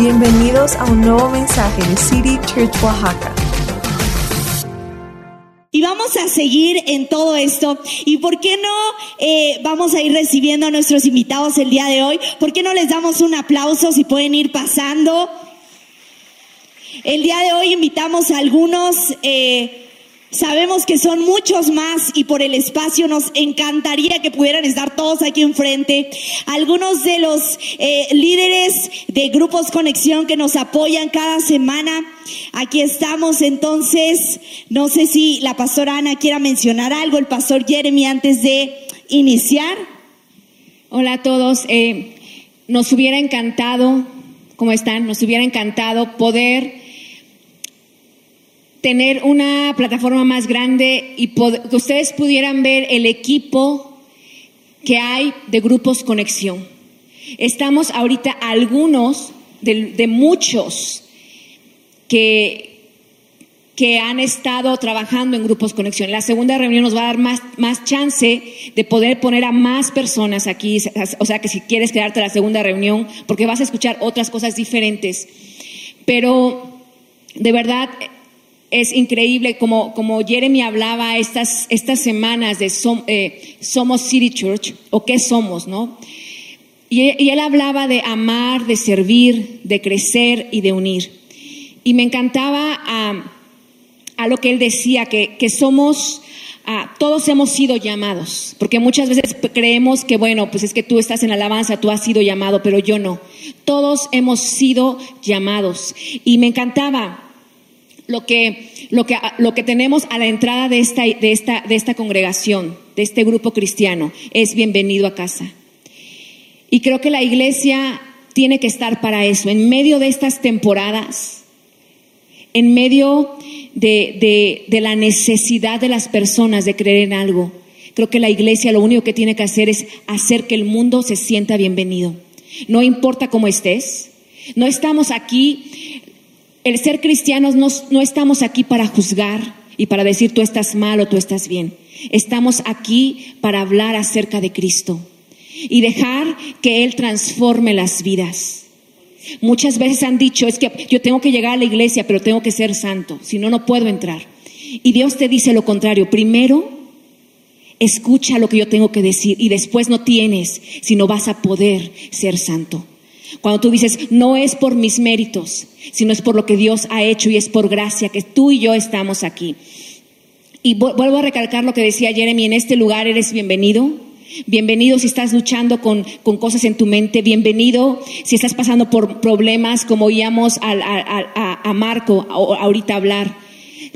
Bienvenidos a un nuevo mensaje de City Church Oaxaca. Y vamos a seguir en todo esto. ¿Y por qué no eh, vamos a ir recibiendo a nuestros invitados el día de hoy? ¿Por qué no les damos un aplauso si pueden ir pasando? El día de hoy invitamos a algunos eh, Sabemos que son muchos más y por el espacio nos encantaría que pudieran estar todos aquí enfrente. Algunos de los eh, líderes de grupos Conexión que nos apoyan cada semana. Aquí estamos entonces. No sé si la pastora Ana quiera mencionar algo, el pastor Jeremy antes de iniciar. Hola a todos. Eh, nos hubiera encantado, ¿cómo están? Nos hubiera encantado poder tener una plataforma más grande y que ustedes pudieran ver el equipo que hay de grupos conexión. Estamos ahorita algunos de, muchos que, que han estado trabajando en grupos conexión. La segunda reunión nos va a dar más, más chance de poder poner a más personas aquí. O sea que si quieres quedarte a la segunda reunión, porque vas a escuchar otras cosas diferentes. Pero de verdad es increíble como, como Jeremy hablaba estas, estas semanas de eh, Somos City Church, o qué somos, ¿no? Y, él hablaba de amar, de servir, de crecer y de unir. Y me encantaba a, a lo que él decía, que, que somos, todos hemos sido llamados, porque muchas veces creemos que, bueno, pues es que tú estás en alabanza, tú has sido llamado, pero yo no. Todos hemos sido llamados. Y me encantaba lo que, lo que, lo que tenemos a la entrada de esta, de, esta, de esta congregación, de este grupo cristiano, es bienvenido a casa. Y creo que la iglesia tiene que estar para eso, en medio de estas temporadas, en medio de, de, de la necesidad de las personas de creer en algo. Creo que la iglesia lo único que tiene que hacer es hacer que el mundo se sienta bienvenido. No importa cómo estés, no estamos aquí el ser cristianos no, estamos aquí para juzgar y para decir tú estás mal o tú estás bien. Estamos aquí para hablar acerca de Cristo y dejar que Él transforme las vidas. Muchas veces han dicho, es que yo tengo que llegar a la iglesia, pero tengo que ser santo, si no, no puedo entrar. Y Dios te dice lo contrario, primero escucha lo que yo tengo que decir y después no tienes, sino vas a poder ser santo. Cuando tú dices, no es por mis méritos, sino es por lo que Dios ha hecho y es por gracia que tú y yo estamos aquí. Y vuelvo a recalcar lo que decía Jeremy, en este lugar eres bienvenido. Bienvenido si estás luchando con, cosas en tu mente. Bienvenido si estás pasando por problemas como oíamos a, a Marco ahorita hablar.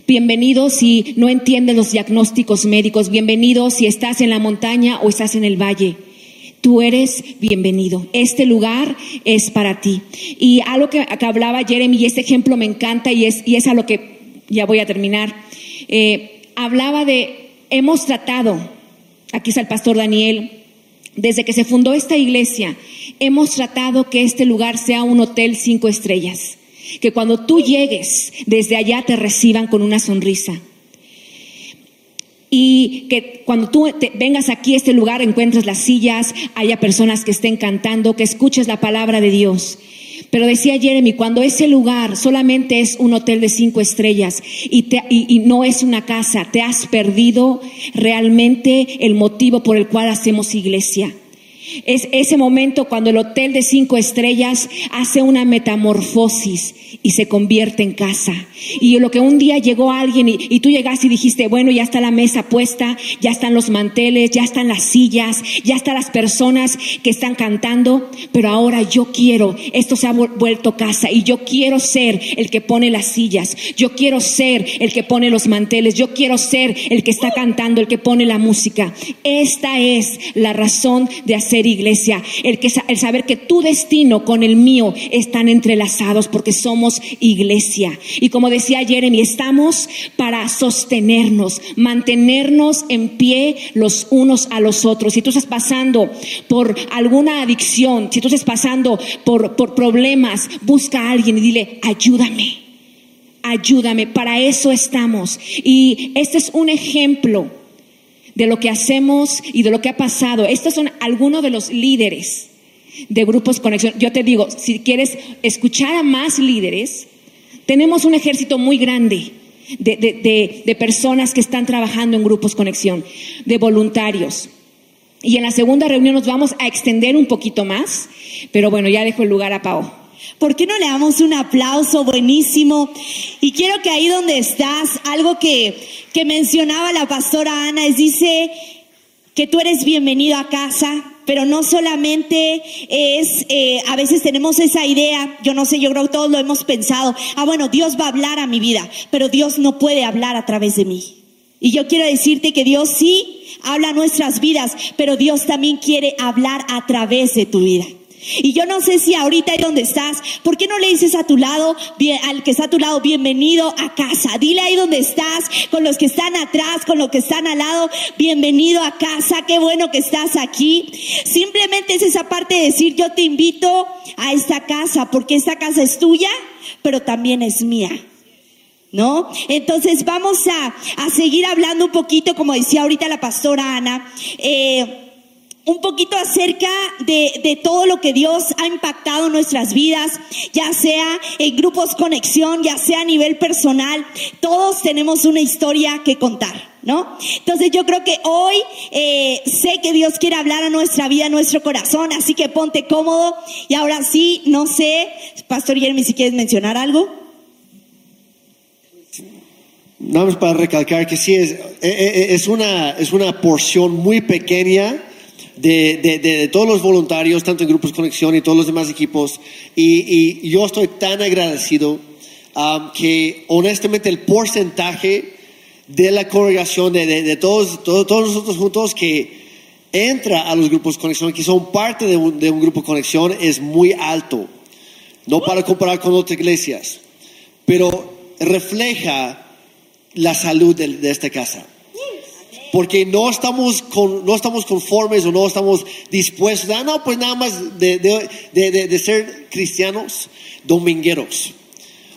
Bienvenido si no entiendes los diagnósticos médicos. Bienvenido si estás en la montaña o estás en el valle tú eres bienvenido. Este lugar es para ti. Y algo que, que hablaba Jeremy, y este ejemplo me encanta y es, y es a lo que ya voy a terminar. Eh, hablaba de, hemos tratado, aquí está el pastor Daniel, desde que se fundó esta iglesia, hemos tratado que este lugar sea un hotel cinco estrellas. Que cuando tú llegues, desde allá te reciban con una sonrisa y que cuando tú vengas aquí a este lugar encuentres las sillas, haya personas que estén cantando, que escuches la palabra de Dios. Pero decía Jeremy, cuando ese lugar solamente es un hotel de cinco estrellas y, y, no es una casa, te has perdido realmente el motivo por el cual hacemos iglesia. Es ese momento cuando el hotel de cinco estrellas hace una metamorfosis y se convierte en casa. Y lo que un día llegó alguien y, tú llegaste y dijiste, bueno, ya está la mesa puesta, ya están los manteles, ya están las sillas, ya están las personas que están cantando, pero ahora yo quiero, esto se ha vuelto casa y yo quiero ser el que pone las sillas, yo quiero ser el que pone los manteles, yo quiero ser el que está cantando, el que pone la música. Esta es la razón de hacer iglesia, el, que, el saber que tu destino con el mío están entrelazados porque somos iglesia. Y como decía Jeremy, estamos para sostenernos, mantenernos en pie los unos a los otros. Si tú estás pasando por alguna adicción, si tú estás pasando por, por problemas, busca a alguien y dile, ayúdame, ayúdame. Para eso estamos. Y este es un ejemplo de lo que hacemos y de lo que ha pasado. Estos son algunos de los líderes de grupos conexión. Yo te digo, si quieres escuchar a más líderes, tenemos un ejército muy grande de, de- de- personas que están trabajando en grupos conexión, de voluntarios. Y en la segunda reunión nos vamos a extender un poquito más, pero bueno, ya dejo el lugar a Pau. ¿Por qué no le damos un aplauso buenísimo? Y quiero que ahí donde estás, algo que, que mencionaba la pastora Ana, es dice que tú eres bienvenido a casa, pero no solamente es, eh, a veces tenemos esa idea, yo no sé, yo creo que todos lo hemos pensado, ah, bueno, Dios va a hablar a mi vida, pero Dios no puede hablar a través de mí. Y yo quiero decirte que Dios sí habla a nuestras vidas, pero Dios también quiere hablar a través de tu vida. Y yo no sé si ahorita ahí donde estás, ¿por qué no le dices a tu lado, al que está a tu lado, bienvenido a casa? Dile ahí donde estás, con los que están atrás, con los que están al lado, bienvenido a casa, qué bueno que estás aquí. Simplemente es esa parte de decir, yo te invito a esta casa, porque esta casa es tuya, pero también es mía. ¿No? Entonces vamos a, a seguir hablando un poquito, como decía ahorita la pastora Ana, eh, un poquito acerca de, de todo lo que Dios ha impactado en nuestras vidas, ya sea en grupos conexión, ya sea a nivel personal, todos tenemos una historia que contar. ¿No? Entonces yo creo que hoy eh, sé que Dios quiere hablar a nuestra vida, a nuestro corazón, así que ponte cómodo. Y ahora sí, no sé, Pastor Jeremy, si quieres mencionar algo. Más para recalcar que sí, es, eh, eh, es, una, es una porción muy pequeña de, de- de- todos los voluntarios, tanto en Grupos Conexión y todos los demás equipos. Y, y yo estoy tan agradecido um, que honestamente el porcentaje de la congregación, de, todos, todos, todos nosotros juntos que entra a los grupos conexión, que son parte de un, de un grupo conexión, es muy alto. No para comparar con otras iglesias, pero refleja la salud de, de esta casa. Porque no estamos, con, no estamos conformes o no estamos dispuestos, ah, no, pues nada más de, de- de- de- ser cristianos domingueros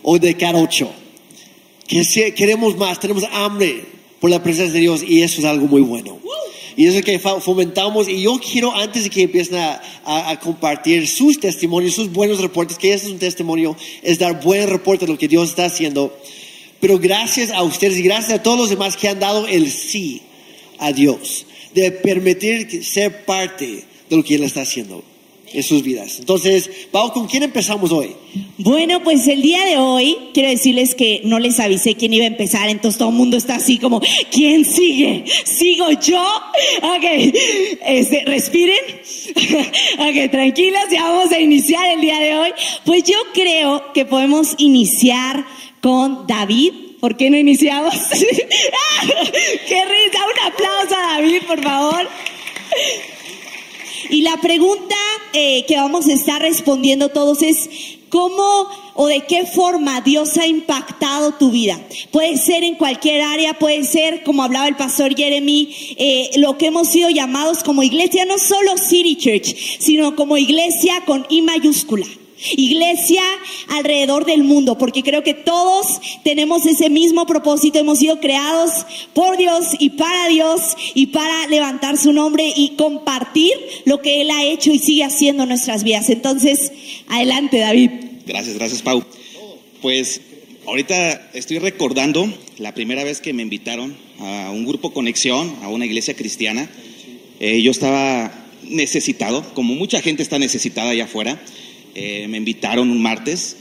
o de carocho. Que si- queremos más, tenemos hambre por la presencia de Dios y eso es algo muy bueno. Y eso es que fomentamos. Y yo quiero, antes de que empiecen a, a- a compartir sus testimonios, sus buenos reportes, que ese es un testimonio, es dar buen reporte de lo que Dios está haciendo. Pero gracias a ustedes y gracias a todos los demás que han dado el sí a Dios, de permitir ser parte de lo que Él está haciendo en sus vidas. Entonces, Pau, ¿con quién empezamos hoy? Bueno, pues el día de hoy quiero decirles que no les avisé quién iba a empezar, entonces todo el mundo está así como, ¿quién sigue? ¿Sigo yo? Ok, este, respiren. ok, tranquilos, ya vamos a iniciar el día de hoy. Pues yo creo que podemos iniciar con David. ¿Por qué no iniciamos? ¡Qué risa! Un aplauso a David, por favor. Y la pregunta eh, que vamos a estar respondiendo todos es, ¿cómo o de qué forma Dios ha impactado tu vida? Puede ser en cualquier área, puede ser, como hablaba el pastor Jeremy, eh, lo que hemos sido llamados como iglesia, no solo City Church, sino como iglesia con I mayúscula. Iglesia alrededor del mundo, porque creo que todos tenemos ese mismo propósito, hemos sido creados por Dios y para Dios y para levantar su nombre y compartir lo que Él ha hecho y sigue haciendo en nuestras vidas. Entonces, adelante David. Gracias, gracias, Pau. Pues ahorita estoy recordando la primera vez que me invitaron a un grupo Conexión, a una iglesia cristiana. Eh, yo estaba necesitado, como mucha gente está necesitada allá afuera. Eh, me invitaron un martes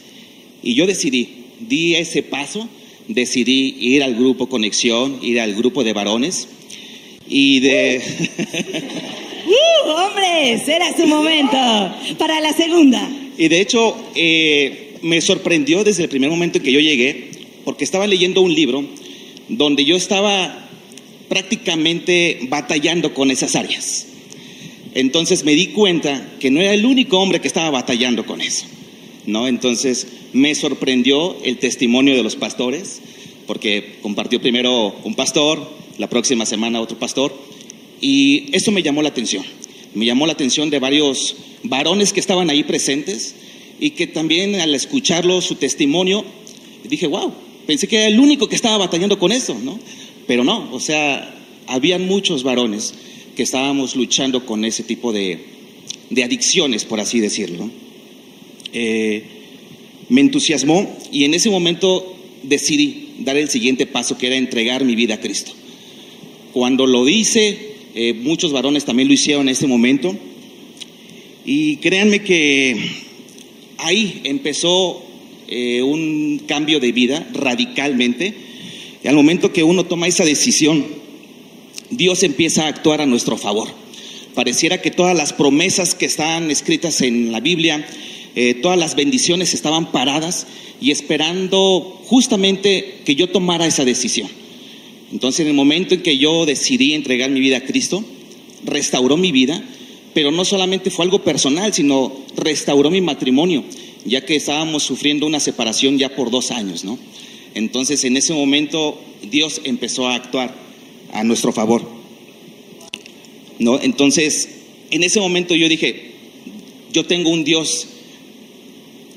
y yo decidí, di ese paso, decidí ir al grupo Conexión, ir al grupo de varones y de... ¡Uh, hombres! Era su momento para la segunda. Y de hecho, eh, me sorprendió desde el primer momento en que yo llegué, porque estaba leyendo un libro donde yo estaba prácticamente batallando con esas áreas. Entonces me di cuenta que no era el único hombre que estaba batallando con eso. ¿no? Entonces me sorprendió el testimonio de los pastores, porque compartió primero un pastor, la próxima semana otro pastor, y eso me llamó la atención. Me llamó la atención de varios varones que estaban ahí presentes y que también al escucharlo su testimonio, dije, wow, pensé que era el único que estaba batallando con eso, ¿no? Pero no, o sea, habían muchos varones que estábamos luchando con ese tipo de, de adicciones, por así decirlo. Eh, me entusiasmó y en ese momento decidí dar el siguiente paso, que era entregar mi vida a Cristo. Cuando lo hice, eh, muchos varones también lo hicieron en ese momento. Y créanme que ahí empezó eh, un cambio de vida radicalmente. Y al momento que uno toma esa decisión, Dios empieza a actuar a nuestro favor. Pareciera que todas las promesas que están escritas en la Biblia, eh, todas las bendiciones estaban paradas y esperando justamente que yo tomara esa decisión. Entonces, en el momento en que yo decidí entregar mi vida a Cristo, restauró mi vida, pero no solamente fue algo personal, sino restauró mi matrimonio, ya que estábamos sufriendo una separación ya por dos años, ¿no? Entonces, en ese momento, Dios empezó a actuar a nuestro favor, ¿no? Entonces, en ese momento yo dije, yo tengo un Dios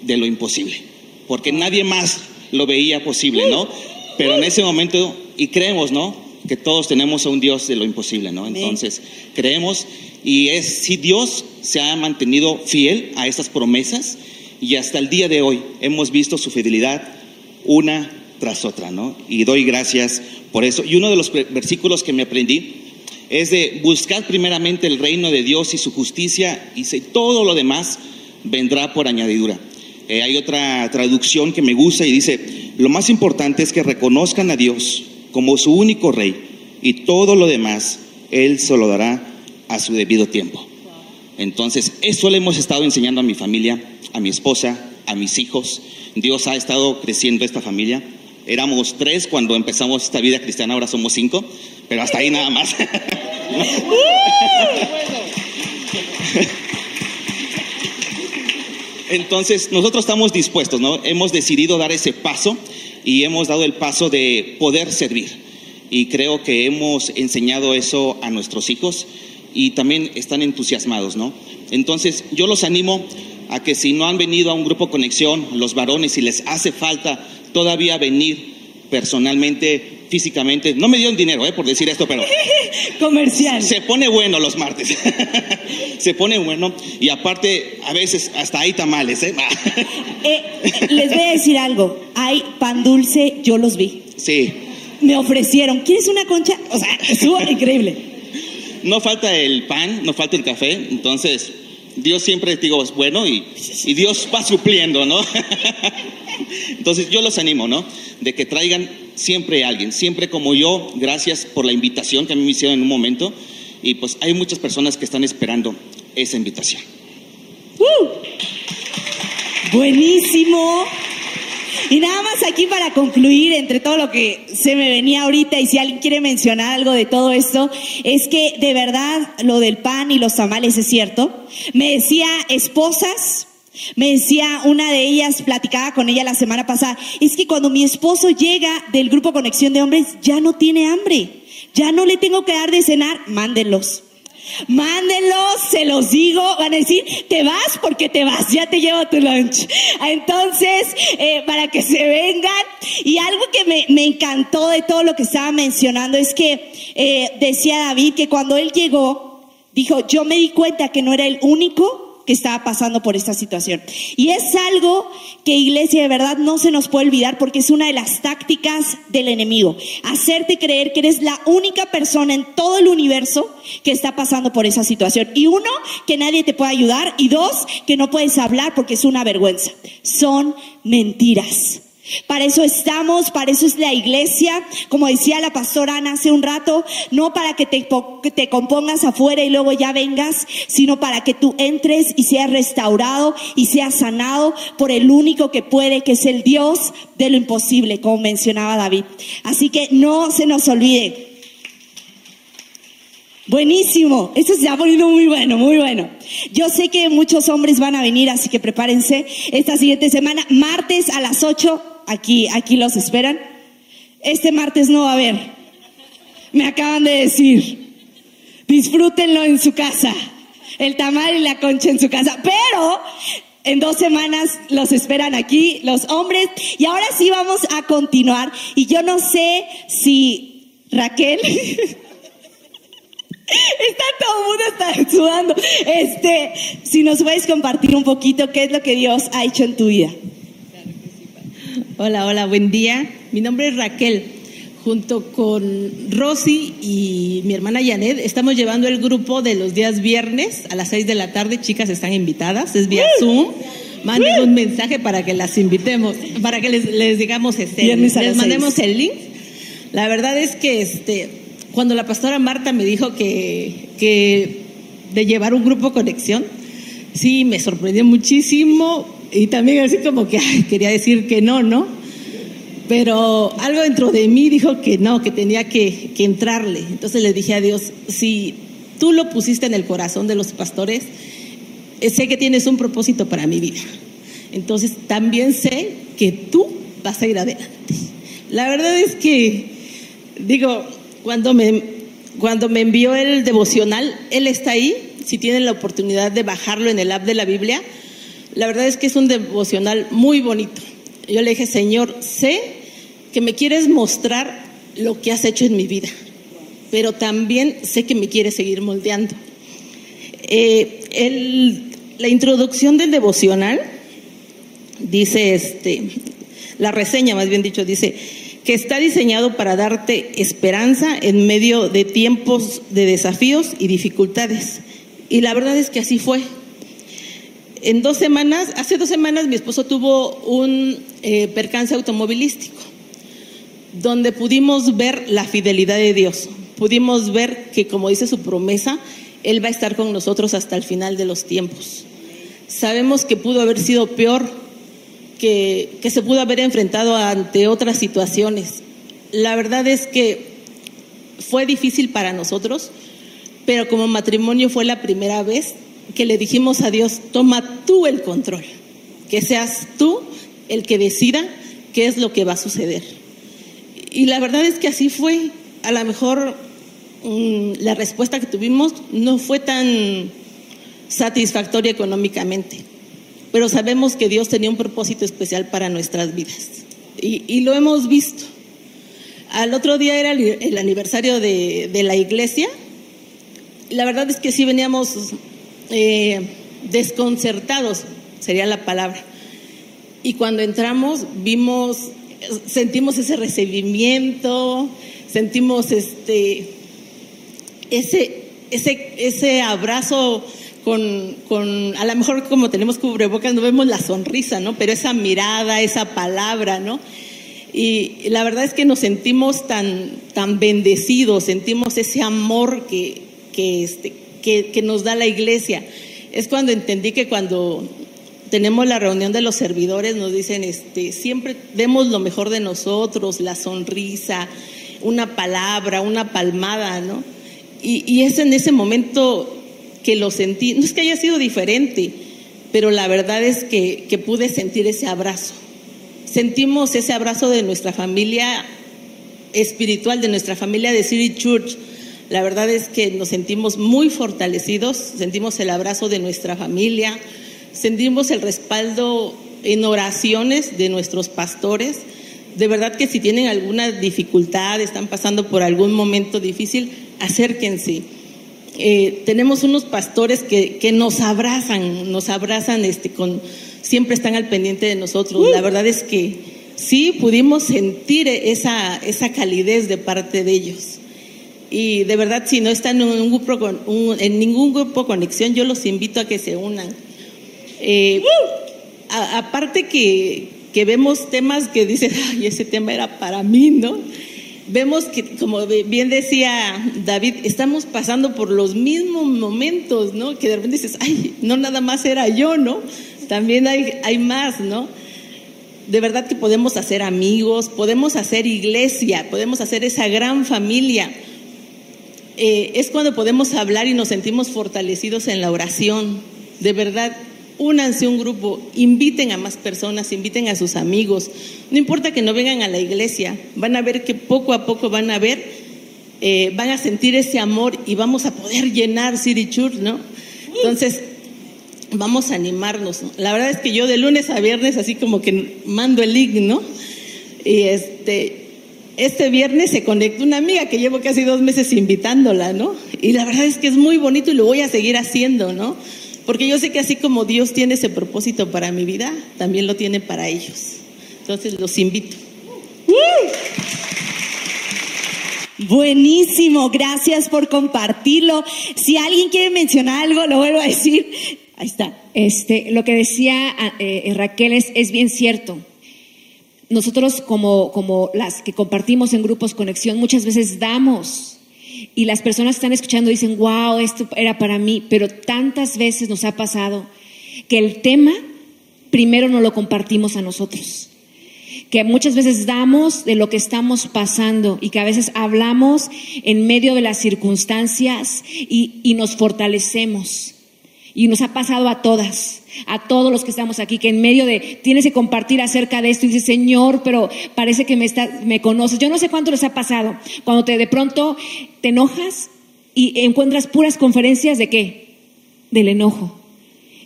de lo imposible, porque nadie más lo veía posible, ¿no? Pero en ese momento, y creemos, ¿no? Que todos tenemos a un Dios de lo imposible, ¿no? Entonces, creemos y es si Dios se ha mantenido fiel a estas promesas y hasta el día de hoy hemos visto su fidelidad una tras otra, ¿no? Y doy gracias por eso. Y uno de los versículos que me aprendí es de buscar primeramente el reino de Dios y su justicia y todo lo demás vendrá por añadidura. Eh, hay otra traducción que me gusta y dice, lo más importante es que reconozcan a Dios como su único rey y todo lo demás Él se lo dará a su debido tiempo. Entonces, eso le hemos estado enseñando a mi familia, a mi esposa, a mis hijos. Dios ha estado creciendo esta familia. Éramos tres cuando empezamos esta vida cristiana, ahora somos cinco, pero hasta ahí nada más. Entonces, nosotros estamos dispuestos, ¿no? Hemos decidido dar ese paso y hemos dado el paso de poder servir. Y creo que hemos enseñado eso a nuestros hijos y también están entusiasmados, ¿no? Entonces, yo los animo a que si no han venido a un grupo conexión, los varones, si les hace falta todavía venir personalmente físicamente. No me dieron dinero, eh, por decir esto, pero... Comercial. Se pone bueno los martes. se pone bueno. Y aparte, a veces hasta hay tamales, ¿eh? eh les voy a decir algo. Hay pan dulce, yo los vi. Sí. Me ofrecieron. ¿Quieres una concha? O sea, estuvo increíble. No falta el pan, no falta el café. Entonces, Dios siempre, digo, es bueno y, Dios va supliendo, ¿no? Entonces, yo los animo, ¿no? De que traigan siempre alguien, siempre como yo, gracias por la invitación que a mí me hicieron en un momento. Y pues hay muchas personas que están esperando esa invitación. ¡Uh! Buenísimo. Y nada más aquí para concluir entre todo lo que se me venía ahorita y si alguien quiere mencionar algo de todo esto, es que de verdad lo del pan y los tamales es cierto. Me decía esposas, me decía una de ellas, platicaba con ella la semana pasada, es que cuando mi esposo llega del grupo Conexión de Hombres, ya no tiene hambre, ya no le tengo que dar de cenar, mándenlos. Mándenlos, se los digo, van a decir, te vas porque te vas, ya te llevo tu lunch. Entonces, eh, para que se vengan. Y algo que me, me, encantó de todo lo que estaba mencionando es que eh, decía David que cuando él llegó, dijo, yo me di cuenta que no era el único que estaba pasando por esta situación. Y es algo que iglesia de verdad no se nos puede olvidar porque es una de las tácticas del enemigo. Hacerte creer que eres la única persona en todo el universo que está pasando por esa situación. Y uno, que nadie te puede ayudar. Y dos, que no puedes hablar porque es una vergüenza. Son mentiras. Para eso estamos, para eso es la iglesia, como decía la pastora Ana hace un rato, no para que te, te, compongas afuera y luego ya vengas, sino para que tú entres y seas restaurado y seas sanado por el único que puede, que es el Dios de lo imposible, como mencionaba David. Así que no se nos olvide. Buenísimo, esto se ha poniendo muy bueno, muy bueno. Yo sé que muchos hombres van a venir, así que prepárense esta siguiente semana, martes a las 8 aquí, aquí los esperan. Este martes no va a haber. Me acaban de decir. Disfrútenlo en su casa. El tamal y la concha en su casa. Pero en dos semanas los esperan aquí los hombres. Y ahora sí vamos a continuar. Y yo no sé si Raquel Está todo el mundo está sudando. Este, si nos puedes compartir un poquito qué es lo que Dios ha hecho en tu vida. Hola, hola, buen día. Mi nombre es Raquel. Junto con Rosy y mi hermana Janet, estamos llevando el grupo de los días viernes a las 6 de la tarde. Chicas están invitadas, es vía Zoom. Manden un mensaje para que las invitemos, para que les, les digamos este, les mandemos el link. La verdad es que este, cuando la pastora Marta me dijo que, que de llevar un grupo conexión, sí, me sorprendió muchísimo y también así como que quería decir que no, ¿no? Pero algo dentro de mí dijo que no, que tenía que, que entrarle. Entonces le dije a Dios, si tú lo pusiste en el corazón de los pastores, eh, sé que tienes un propósito para mi vida. Entonces también sé que tú vas a ir adelante. La verdad es que, digo, cuando me, cuando me envió el devocional, él está ahí. Si tienen la oportunidad de bajarlo en el app de la Biblia, la verdad es que es un devocional muy bonito. Yo le dije, Señor, sé que me quieres mostrar lo que has hecho en mi vida, pero también sé que me quieres seguir moldeando. Eh, el- la introducción del devocional dice este, la reseña más bien dicho, dice que está diseñado para darte esperanza en medio de tiempos de desafíos y dificultades. Y la verdad es que así fue. En dos semanas, hace dos semanas mi esposo tuvo un eh, percance automovilístico donde pudimos ver la fidelidad de Dios. Pudimos ver que, como dice su promesa, Él va a estar con nosotros hasta el final de los tiempos. Sabemos que pudo haber sido peor, que, se pudo haber enfrentado ante otras situaciones. La verdad es que fue difícil para nosotros, pero como matrimonio fue la primera vez que le dijimos a Dios, toma tú el control, que seas tú el que decida qué es lo que va a suceder. Y la verdad es que así fue. A lo mejor mm, la respuesta que tuvimos no fue tan satisfactoria económicamente, pero sabemos que Dios tenía un propósito especial para nuestras vidas. Y, lo hemos visto. Al otro día era el, aniversario de, la iglesia. La verdad es que sí veníamos eh, desconcertados, sería la palabra. Y cuando entramos vimos, sentimos ese recibimiento, sentimos este, ese, ese abrazo con, con, a lo mejor como tenemos cubrebocas no vemos la sonrisa, ¿no? Pero esa mirada, esa palabra, ¿no? Y la verdad es que nos sentimos tan, tan bendecidos, sentimos ese amor que, que, este, que, que nos da la iglesia. Es cuando entendí que cuando tenemos la reunión de los servidores, nos dicen, este, siempre demos lo mejor de nosotros, la sonrisa, una palabra, una palmada, ¿no? Y, y es en ese momento que lo sentí, no es que haya sido diferente, pero la verdad es que, que pude sentir ese abrazo. Sentimos ese abrazo de nuestra familia espiritual, de nuestra familia de City Church. La verdad es que nos sentimos muy fortalecidos, sentimos el abrazo de nuestra familia, sentimos el respaldo en oraciones de nuestros pastores. De verdad que si tienen alguna dificultad, están pasando por algún momento difícil, acérquense. Eh, tenemos unos pastores que, que, nos abrazan, nos abrazan, este, con, siempre están al pendiente de nosotros. La verdad es que sí pudimos sentir esa, esa calidez de parte de ellos. Y de verdad, si no están en, un grupo con, un, en ningún grupo conexión, yo los invito a que se unan. Eh, a, aparte que, que, vemos temas que dicen, ay, ese tema era para mí, ¿no? Vemos que, como bien decía David, estamos pasando por los mismos momentos, ¿no? Que de repente dices, ay, no nada más era yo, ¿no? También hay, hay más, ¿no? De verdad que podemos hacer amigos, podemos hacer iglesia, podemos hacer esa gran familia. Eh, es cuando podemos hablar y nos sentimos fortalecidos en la oración. De verdad, únanse un grupo, inviten a más personas, inviten a sus amigos. No importa que no vengan a la iglesia, van a ver que poco a poco van a ver, eh, van a sentir ese amor y vamos a poder llenar City Church, ¿no? Entonces, vamos a animarnos. ¿no? La verdad es que yo de lunes a viernes así como que mando el link, ¿no? Y este, este viernes se conectó una amiga que llevo casi dos meses invitándola, ¿no? Y la verdad es que es muy bonito y lo voy a seguir haciendo, ¿no? Porque yo sé que así como Dios tiene ese propósito para mi vida, también lo tiene para ellos. Entonces los invito. Buenísimo, gracias por compartirlo. Si alguien quiere mencionar algo, lo vuelvo a decir. Ahí está. Este, lo que decía eh, Raquel es, es bien cierto. Nosotros como, como las que compartimos en grupos conexión muchas veces damos y las personas que están escuchando dicen, wow, esto era para mí, pero tantas veces nos ha pasado que el tema primero no lo compartimos a nosotros que muchas veces damos de lo que estamos pasando y que a veces hablamos en medio de las circunstancias y, y nos fortalecemos. Y nos ha pasado a todas, a todos los que estamos aquí, que en medio de tienes que compartir acerca de esto y dices, Señor, pero parece que me, está, me conoces. Yo no sé cuánto les ha pasado cuando te de pronto te enojas y encuentras puras conferencias de qué? Del enojo.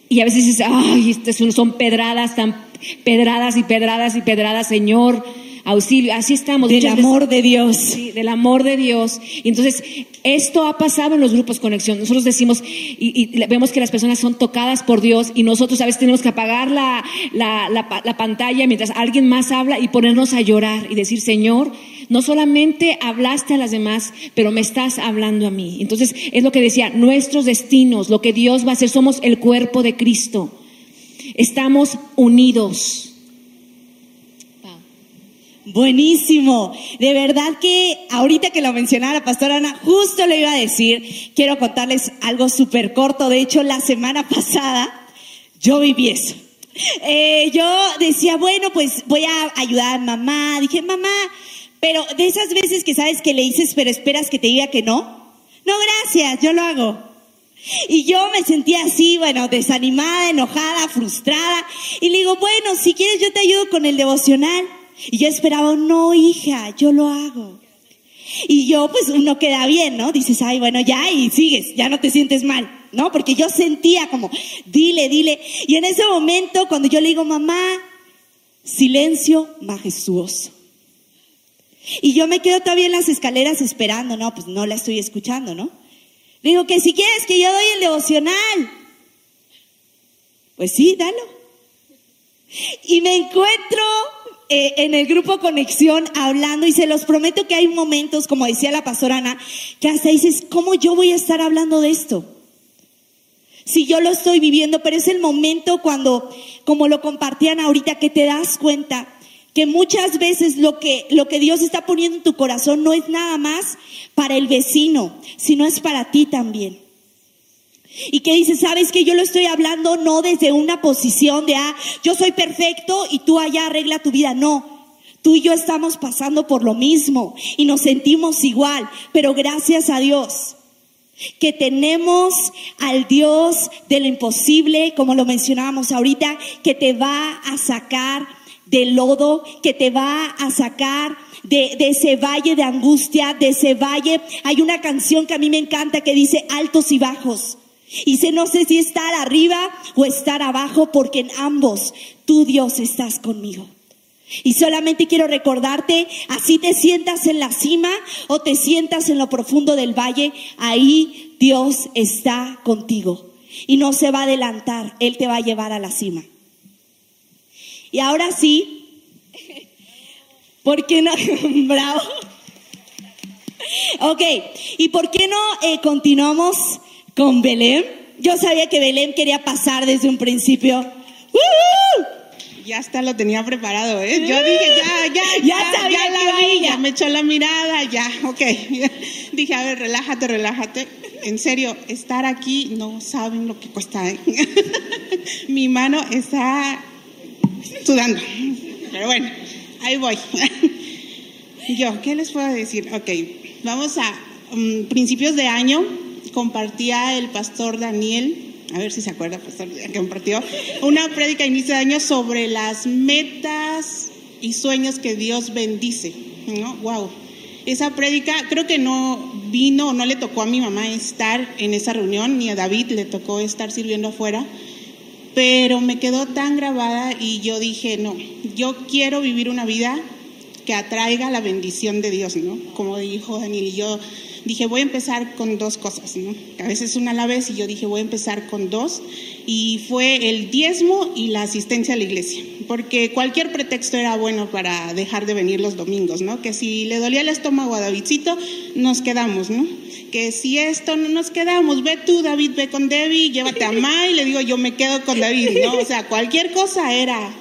Y a veces dices, ay, son pedradas tan pedradas y pedradas y pedradas, Señor, auxilio. Así estamos. Del amor de Dios. Sí, del amor de Dios. Y entonces, esto ha pasado en los grupos conexión. Nosotros decimos y, y vemos que las personas son tocadas por Dios y nosotros a veces tenemos que apagar la, la, la, la pantalla mientras alguien más habla y ponernos a llorar y decir, Señor, no solamente hablaste a las demás, pero me estás hablando a mí. Entonces, es lo que decía, nuestros destinos, lo que Dios va a hacer, somos el cuerpo de Cristo. Estamos unidos. Buenísimo. De verdad que ahorita que lo mencionaba la pastora Ana, justo le iba a decir, quiero contarles algo súper corto. De hecho, la semana pasada yo viví eso. Eh, yo decía, bueno, pues voy a ayudar a mamá. Dije, mamá, pero de esas veces que sabes que le dices, pero esperas que te diga que no. No, gracias, yo lo hago. Y yo me sentía así, bueno, desanimada, enojada, frustrada. Y le digo, bueno, si quieres yo te ayudo con el devocional. Y yo esperaba, no, hija, yo lo hago. Y yo, pues uno queda bien, ¿no? Dices, ay, bueno, ya, y sigues, ya no te sientes mal, ¿no? Porque yo sentía como, dile, dile. Y en ese momento, cuando yo le digo, mamá, silencio majestuoso. Y yo me quedo todavía en las escaleras esperando, no, pues no la estoy escuchando, ¿no? Le digo que si quieres que yo doy el devocional. Pues sí, dalo. Y me encuentro eh, en el grupo Conexión hablando y se los prometo que hay momentos, como decía la pastora Ana, que hasta dices, ¿cómo yo voy a estar hablando de esto? Si yo lo estoy viviendo, pero es el momento cuando, como lo compartían ahorita, que te das cuenta que muchas veces lo que, lo que Dios está poniendo en tu corazón no es nada más para el vecino, sino es para ti también. Y que dices, sabes que yo lo estoy hablando no desde una posición de, ah, yo soy perfecto y tú allá arregla tu vida. No, tú y yo estamos pasando por lo mismo y nos sentimos igual, pero gracias a Dios que tenemos al Dios de lo imposible, como lo mencionábamos ahorita, que te va a sacar del lodo, que te va a sacar de, de, ese valle de angustia, de ese valle. Hay una canción que a mí me encanta que dice altos y bajos. Y dice, no sé si estar arriba o estar abajo, porque en ambos tú Dios estás conmigo. Y solamente quiero recordarte, así te sientas en la cima o te sientas en lo profundo del valle, ahí Dios está contigo. Y no se va a adelantar, Él te va a llevar a la cima. Y ahora sí, ¿por qué no? Bravo. Ok, ¿y por qué no eh, continuamos con Belén? Yo sabía que Belén quería pasar desde un principio. ¡Uh! Ya hasta lo tenía preparado, ¿eh? Yo dije, ya, ya, ya, ya, ya la vi, ya me echó la mirada, ya, ok. dije, a ver, relájate, relájate. En serio, estar aquí no saben lo que cuesta, ¿eh? Mi mano está sudando. Pero bueno, ahí voy. Yo, ¿qué les puedo decir? Ok, vamos a um, principios de año, compartía el pastor Daniel, a ver si se acuerda, pastor, que compartió una prédica a inicio de año sobre las metas y sueños que Dios bendice. ¿no? Wow. Esa prédica creo que no vino, no le tocó a mi mamá estar en esa reunión, ni a David le tocó estar sirviendo afuera pero me quedó tan grabada y yo dije, no, yo quiero vivir una vida que atraiga la bendición de Dios, ¿no? Como dijo Daniel, y yo dije, voy a empezar con dos cosas, ¿no? A veces una a la vez, y yo dije, voy a empezar con dos, y fue el diezmo y la asistencia a la iglesia, porque cualquier pretexto era bueno para dejar de venir los domingos, ¿no? Que si le dolía el estómago a Davidcito, nos quedamos, ¿no? Que si esto no nos quedamos, ve tú, David, ve con Debbie, llévate a Mai, y le digo, yo me quedo con David, ¿no? O sea, cualquier cosa era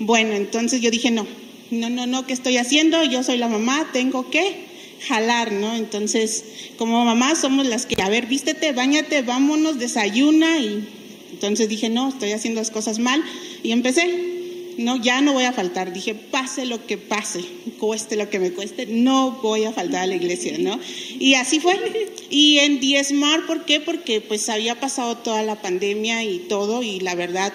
bueno, entonces yo dije, no, no, no, no, ¿qué estoy haciendo? Yo soy la mamá, tengo que jalar, ¿no? Entonces, como mamá somos las que, a ver, vístete, bañate, vámonos, desayuna y entonces dije, no, estoy haciendo las cosas mal y empecé. No, ya no voy a faltar. Dije, pase lo que pase, cueste lo que me cueste, no voy a faltar a la iglesia, ¿no? Y así fue. Y en diezmar, ¿por qué? Porque pues había pasado toda la pandemia y todo y la verdad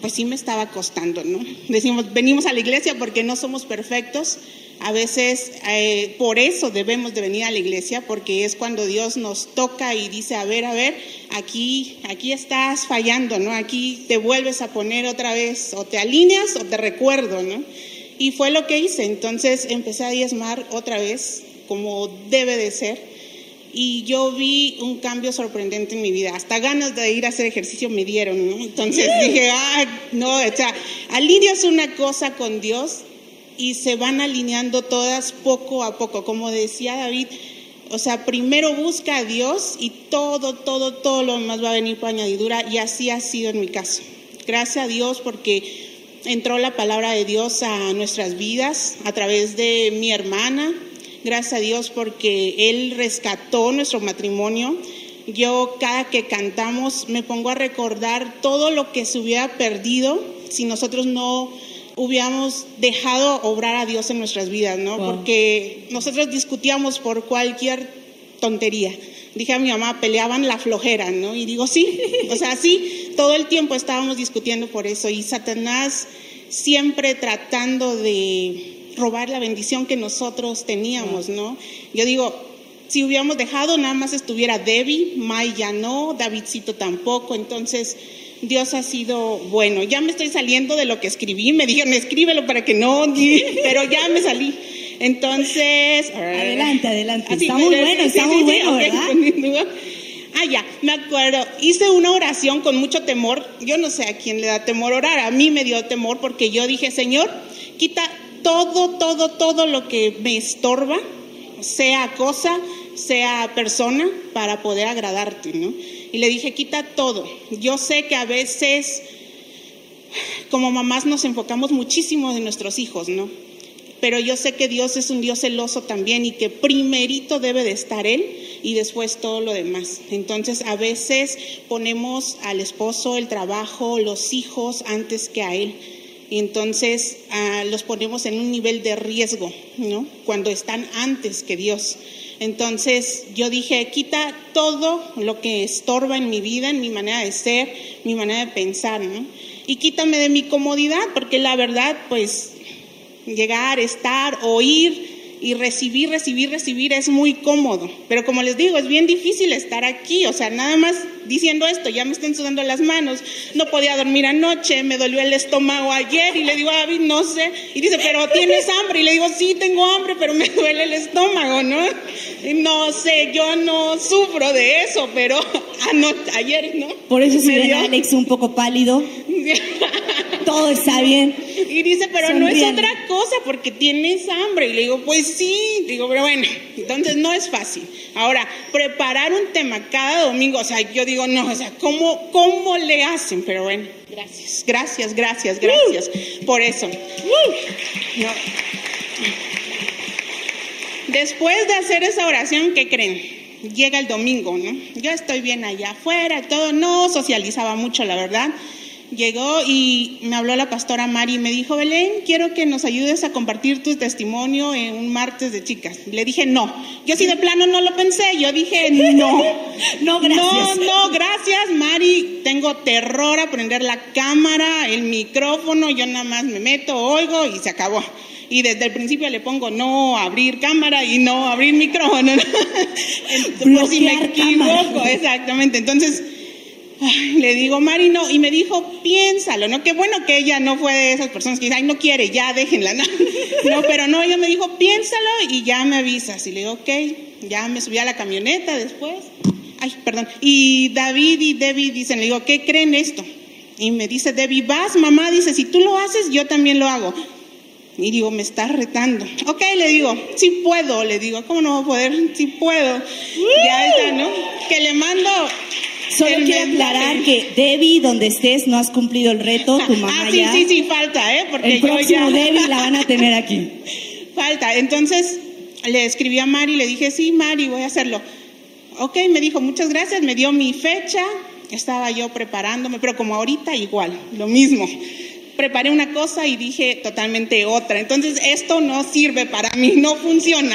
pues sí me estaba costando, ¿no? Decimos, venimos a la iglesia porque no somos perfectos. A veces eh, por eso debemos de venir a la iglesia, porque es cuando Dios nos toca y dice, a ver, a ver, aquí, aquí estás fallando, ¿no? Aquí te vuelves a poner otra vez, o te alineas o te recuerdo, ¿no? Y fue lo que hice. Entonces empecé a diezmar otra vez, como debe de ser y yo vi un cambio sorprendente en mi vida. Hasta ganas de ir a hacer ejercicio me dieron, ¿no? Entonces dije, ah, no, o sea, alineas una cosa con Dios y se van alineando todas poco a poco. Como decía David, o sea, primero busca a Dios y todo, todo, todo lo demás va a venir por añadidura y así ha sido en mi caso. Gracias a Dios porque entró la palabra de Dios a nuestras vidas a través de mi hermana, Gracias a Dios porque Él rescató nuestro matrimonio. Yo cada que cantamos me pongo a recordar todo lo que se hubiera perdido si nosotros no hubiéramos dejado obrar a Dios en nuestras vidas, ¿no? Porque nosotros discutíamos por cualquier tontería. Dije a mi mamá, peleaban la flojera, ¿no? Y digo, sí, o sea, sí, todo el tiempo estábamos discutiendo por eso. Y Satanás siempre tratando de robar la bendición que nosotros teníamos, ¿no? Yo digo, si hubiéramos dejado, nada más estuviera Debbie, May ya no, Davidcito tampoco, entonces Dios ha sido bueno. Ya me estoy saliendo de lo que escribí, me dijeron, escríbelo para que no, pero ya me salí. Entonces... Adelante, adelante. está muy bueno, está muy bueno, ¿verdad? Ah, ya, me acuerdo. Hice una oración con mucho temor. Yo no sé a quién le da temor orar. A mí me dio temor porque yo dije, Señor, quita todo, todo, todo lo que me estorba, sea cosa, sea persona, para poder agradarte, ¿no? Y le dije, quita todo. Yo sé que a veces, como mamás, nos enfocamos muchísimo en nuestros hijos, ¿no? Pero yo sé que Dios es un Dios celoso también y que primerito debe de estar Él y después todo lo demás. Entonces, a veces ponemos al esposo, el trabajo, los hijos antes que a Él y entonces ah, los ponemos en un nivel de riesgo, ¿no? Cuando están antes que Dios. Entonces yo dije, quita todo lo que estorba en mi vida, en mi manera de ser, mi manera de pensar, ¿no? Y quítame de mi comodidad, porque la verdad, pues, llegar, estar, oír, y recibir, recibir, recibir es muy cómodo. Pero como les digo, es bien difícil estar aquí. O sea, nada más diciendo esto, ya me están sudando las manos. No podía dormir anoche, me dolió el estómago ayer. Y le digo a David, no sé. Y dice, pero tienes hambre. Y le digo, sí, tengo hambre, pero me duele el estómago, ¿no? Y no sé, yo no sufro de eso, pero ayer, ¿no? Por eso se ve Alex un poco pálido. Todo está bien. Y dice, pero no es otra cosa porque tienes hambre. Y le digo, pues sí. Digo, pero bueno, entonces no es fácil. Ahora, preparar un tema cada domingo, o sea, yo digo, no, o sea, ¿cómo, cómo le hacen? Pero bueno, gracias, gracias, gracias, gracias por eso. Después de hacer esa oración, ¿qué creen? Llega el domingo, ¿no? Yo estoy bien allá afuera, todo, no socializaba mucho, la verdad llegó y me habló la pastora Mari y me dijo, Belén, quiero que nos ayudes a compartir tu testimonio en un martes de chicas. Le dije, no. Yo sí de plano no lo pensé, yo dije, no. no, gracias. No, no, gracias, Mari. Tengo terror a prender la cámara, el micrófono, yo nada más me meto, oigo y se acabó. Y desde el principio le pongo no abrir cámara y no abrir micrófono. Por si me equivoco, exactamente. Entonces, le digo, Mari, no, y me dijo, piénsalo, ¿no? Qué bueno que ella no fue de esas personas que dicen, ay, no quiere, ya déjenla, ¿no? No, pero no, ella me dijo, piénsalo y ya me avisas. Y le digo, ok, ya me subí a la camioneta después. Ay, perdón. Y David y Debbie dicen, le digo, ¿qué creen esto? Y me dice Debbie, vas, mamá, dice, si tú lo haces, yo también lo hago. Y digo, me estás retando. Ok, le digo, sí puedo, le digo, ¿cómo no voy a poder? Sí puedo. Ya está, ¿no? Que le mando Solo el quiero mensaje. aclarar que Debbie, donde estés, no has cumplido el reto, tu mamá Ah, sí, ya. sí, sí, falta, ¿eh? Porque el yo próximo ya... Debbie la van a tener aquí. Falta. Entonces le escribí a Mari, le dije, sí, Mari, voy a hacerlo. Ok, me dijo, muchas gracias, me dio mi fecha, estaba yo preparándome, pero como ahorita igual, lo mismo. Preparé una cosa y dije totalmente otra. Entonces, esto no sirve para mí, no funciona.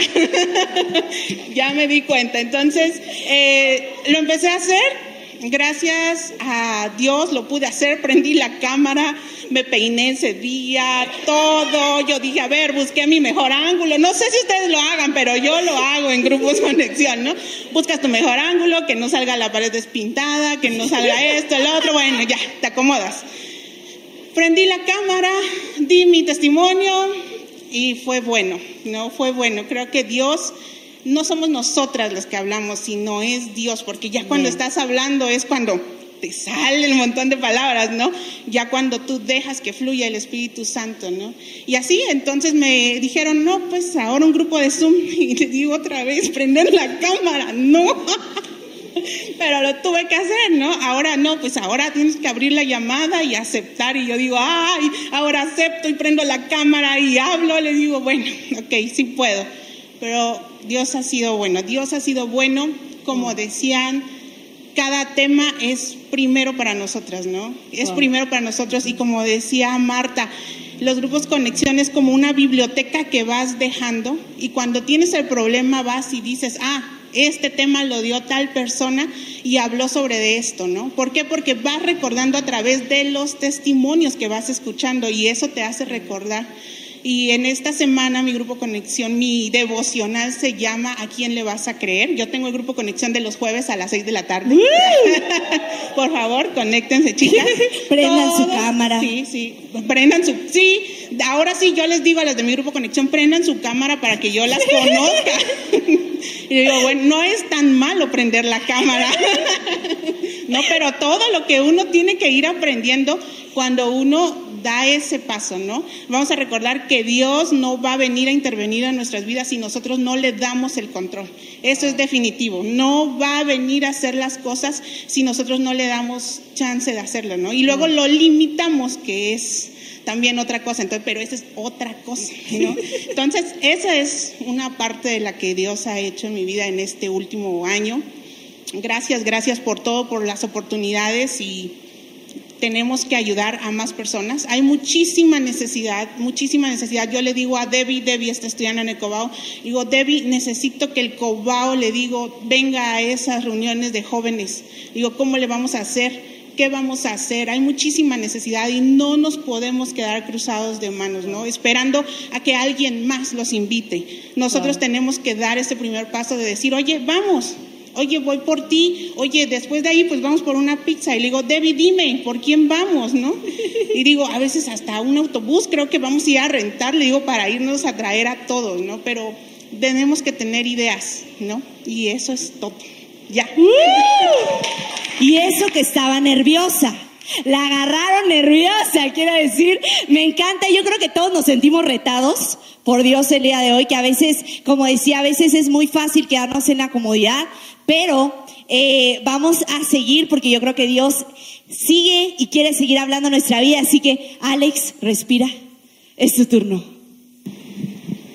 ya me di cuenta. Entonces, eh, lo empecé a hacer. Gracias a Dios lo pude hacer, prendí la cámara, me peiné ese día, todo. Yo dije, a ver, busqué mi mejor ángulo. No sé si ustedes lo hagan, pero yo lo hago en grupos conexión, ¿no? Buscas tu mejor ángulo, que no salga la pared despintada, que no salga esto, el otro. Bueno, ya, te acomodas. Prendí la cámara, di mi testimonio y fue bueno, no fue bueno. Creo que Dios, no somos nosotras las que hablamos, sino es Dios, porque ya cuando estás hablando es cuando te sale un montón de palabras, ¿no? Ya cuando tú dejas que fluya el Espíritu Santo, ¿no? Y así, entonces me dijeron, no, pues ahora un grupo de Zoom, y le digo otra vez, prender la cámara, no. Pero lo tuve que hacer, ¿no? Ahora no, pues ahora tienes que abrir la llamada y aceptar. Y yo digo, ay, ahora acepto y prendo la cámara y hablo. Le digo, bueno, ok, sí puedo. Pero Dios ha sido bueno. Dios ha sido bueno, como decían, cada tema es primero para nosotras, ¿no? Es primero para nosotros. Y como decía Marta, los grupos conexión es como una biblioteca que vas dejando y cuando tienes el problema vas y dices, ah, este tema lo dio tal persona y habló sobre de esto, ¿no? ¿Por qué? Porque vas recordando a través de los testimonios que vas escuchando y eso te hace recordar. Y en esta semana mi grupo Conexión, mi devocional se llama ¿A quién le vas a creer? Yo tengo el grupo Conexión de los jueves a las 6 de la tarde. Por favor, conéctense, chicas. Prendan su cámara. Sí, sí. Prendan su. Sí, ahora sí yo les digo a las de mi grupo Conexión, prendan su cámara para que yo las conozca. y digo, bueno, no es tan malo prender la cámara. no, pero todo lo que uno tiene que ir aprendiendo cuando uno da ese paso, ¿no? Vamos a recordar que Dios no va a venir a intervenir en nuestras vidas si nosotros no le damos el control. Eso es definitivo. No va a venir a hacer las cosas si nosotros no le damos chance de hacerlo, ¿no? Y luego lo limitamos, que es también otra cosa, entonces, pero esa es otra cosa, ¿no? Entonces, esa es una parte de la que Dios ha hecho en mi vida en este último año. Gracias, gracias por todo, por las oportunidades y tenemos que ayudar a más personas. Hay muchísima necesidad, muchísima necesidad. Yo le digo a Debbie, Debbie está estudiando en el Cobao, digo, Debbie, necesito que el Cobao, le digo, venga a esas reuniones de jóvenes. Digo, ¿cómo le vamos a hacer? ¿Qué vamos a hacer? Hay muchísima necesidad y no nos podemos quedar cruzados de manos, ¿no? Esperando a que alguien más los invite. Nosotros tenemos que dar ese primer paso de decir, oye, vamos, oye, voy por ti, oye, después de ahí pues vamos por una pizza y le digo, Debbie, dime, ¿por quién vamos, no? Y digo, a veces hasta un autobús creo que vamos a ir a rentar, le digo, para irnos a traer a todos, ¿no? Pero tenemos que tener ideas, ¿no? Y eso es todo. Ya. Y eso que estaba nerviosa. La agarraron nerviosa, quiero decir. Me encanta. Yo creo que todos nos sentimos retados por Dios el día de hoy, que a veces, como decía, a veces es muy fácil quedarnos en la comodidad, pero eh, vamos a seguir porque yo creo que Dios sigue y quiere seguir hablando nuestra vida. Así que, Alex, respira. Es tu turno.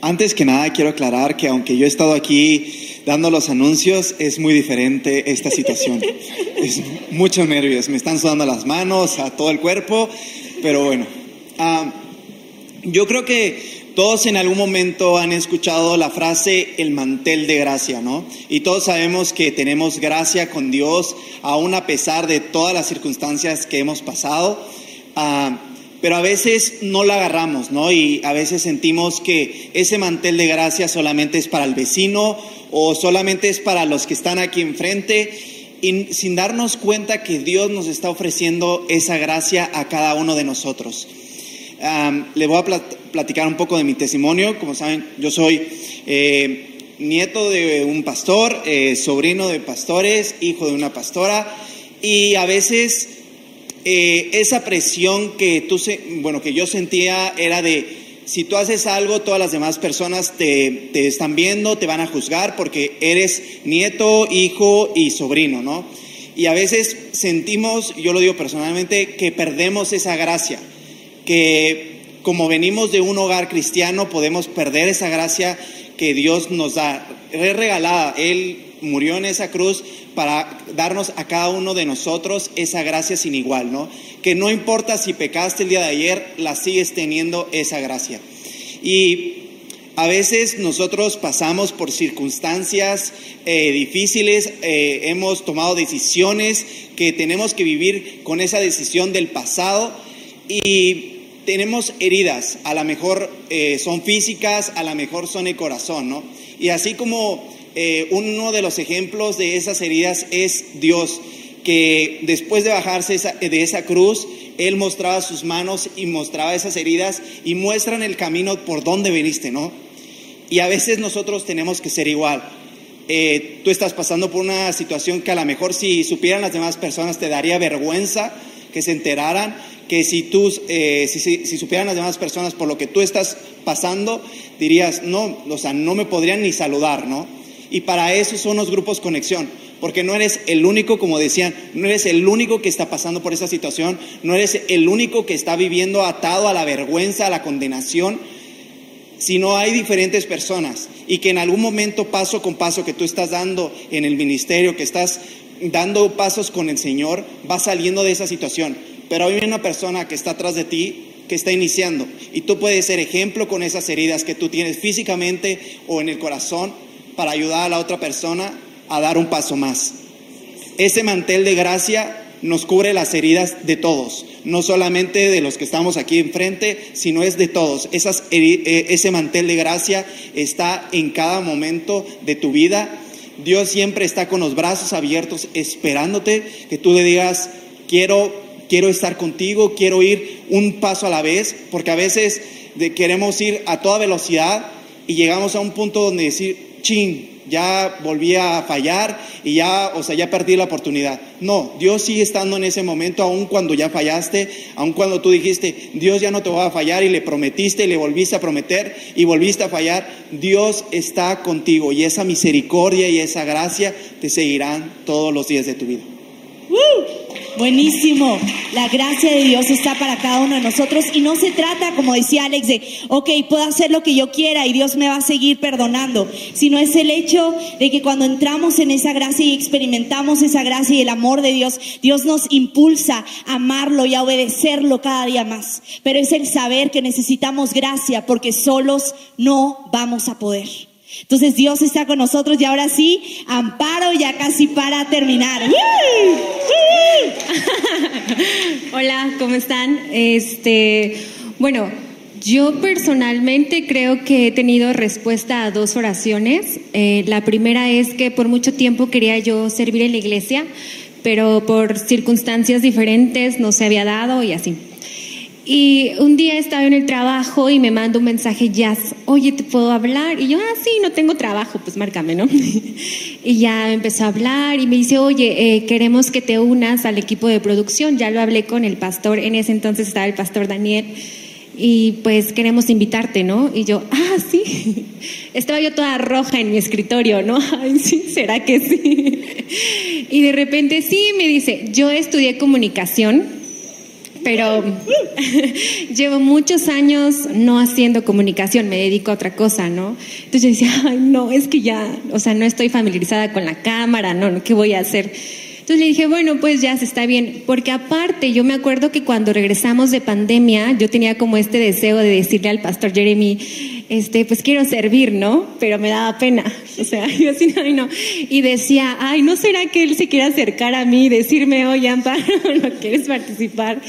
Antes que nada, quiero aclarar que aunque yo he estado aquí dando los anuncios, es muy diferente esta situación. es muchos nervios, me están sudando las manos, a todo el cuerpo, pero bueno. ah, yo creo que todos en algún momento han escuchado la frase el mantel de gracia, ¿no? Y todos sabemos que tenemos gracia con Dios, aún a pesar de todas las circunstancias que hemos pasado. Ah, pero a veces no la agarramos, ¿no? Y a veces sentimos que ese mantel de gracia solamente es para el vecino o solamente es para los que están aquí enfrente. y sin darnos cuenta que Dios nos está ofreciendo esa gracia a cada uno de nosotros. Am, le voy a plat- platicar un poco de mi testimonio. Como saben, yo soy eh, nieto de un pastor, eh, sobrino de pastores, hijo de una pastora, y a veces eh, esa presión que tú, se- bueno, que yo sentía era de si tú haces algo, todas las demás personas te, te están viendo, te van a juzgar porque eres nieto, hijo y sobrino, ¿no? Y a veces sentimos, yo lo digo personalmente, que perdemos esa gracia, que como venimos de un hogar cristiano podemos perder esa gracia que Dios nos da, regalada. Él murió en esa cruz para darnos a cada uno de nosotros esa gracia sin igual, ¿no? Que no importa si pecaste el día de ayer, la sigues teniendo esa gracia. Y a veces nosotros pasamos por circunstancias eh, difíciles, eh, hemos tomado decisiones que tenemos que vivir con esa decisión del pasado y tenemos heridas, a lo mejor eh, son físicas, a lo mejor son el corazón, ¿no? Y así como eh, uno de los ejemplos de esas heridas es Dios, que después de bajarse esa- de esa cruz, Él mostraba sus manos y mostraba esas heridas y muestran el camino por donde viniste, ¿no? Y a veces nosotros tenemos que ser igual. Eh, tú estás pasando por una situación que a lo mejor si supieran las demás personas te daría vergüenza que se enteraran, que si tú, eh, si, si- supieran las demás personas por lo que tú estás pasando, dirías, no, o sea, no me podrían ni saludar, ¿no? Y para eso son los grupos conexión, porque no eres el único, como decían, no eres el único que está pasando por esa situación, no eres el único que está viviendo atado a la vergüenza, a la condenación, sino hay diferentes personas y que en algún momento paso con paso que tú estás dando en el ministerio, que estás dando pasos con el Señor, vas saliendo de esa situación. Pero hay una persona que está atrás de ti que está iniciando y tú puedes ser ejemplo con esas heridas que tú tienes físicamente o en el corazón para ayudar a la otra persona a dar un paso más. Ese mantel de gracia nos cubre las heridas de todos, no solamente de los que estamos aquí enfrente, sino es de todos. Eh, ese mantel de gracia está en cada momento de tu vida. Dios siempre está con los brazos abiertos esperándote que tú le digas, quiero, quiero estar contigo, quiero ir un paso a la vez, porque a veces queremos ir a toda velocidad y llegamos a un punto donde decir, chin, ya volví a fallar y ya, o sea, ya perdí la oportunidad. No, Dios sigue estando en ese momento, aun cuando ya fallaste, aun cuando tú dijiste, Dios ya no te va a fallar y le prometiste y le volviste a prometer y volviste a fallar, Dios está contigo y esa misericordia y esa gracia te seguirán todos los días de tu vida. Buenísimo. La gracia de Dios está para cada uno de nosotros y no se trata, como decía Alex, de, ok, puedo hacer lo que yo quiera y Dios me va a seguir perdonando, sino es el hecho de que cuando entramos en esa gracia y experimentamos esa gracia y el amor de Dios, Dios nos impulsa a amarlo y a obedecerlo cada día más. Pero es el saber que necesitamos gracia porque solos no vamos a poder. Entonces Dios está con nosotros y ahora sí, amparo ya casi para terminar. Hola, ¿cómo están? Este, bueno, yo personalmente creo que he tenido respuesta a dos oraciones. Eh, la primera es que por mucho tiempo quería yo servir en la iglesia, pero por circunstancias diferentes no se había dado y así. Y un día estaba en el trabajo y me manda un mensaje Jazz, oye, ¿te puedo hablar? Y yo, ah, sí, no tengo trabajo, pues márcame, ¿no? y ya empezó a hablar y me dice, oye, eh, queremos que te unas al equipo de producción. Ya lo hablé con el pastor, en ese entonces estaba el pastor Daniel. Y pues queremos invitarte, ¿no? Y yo, ah, sí. Estaba yo toda roja en mi escritorio, ¿no? Ay, sí, ¿será que sí? y de repente sí, me dice, yo estudié comunicación, pero llevo muchos años no haciendo comunicación, me dedico a otra cosa, ¿no? Entonces yo decía, ay, no, es que ya, o sea, no estoy familiarizada con la cámara, no, ¿qué voy a hacer? Entonces le dije, bueno, pues ya se está bien, porque aparte yo me acuerdo que cuando regresamos de pandemia, yo tenía como este deseo de decirle al pastor Jeremy, este, pues quiero servir, ¿no? Pero me daba pena, o sea, yo así, ay, no. Y decía, ay, ¿no será que él se quiere acercar a mí y decirme, oye, Amparo, ¿no quieres participar?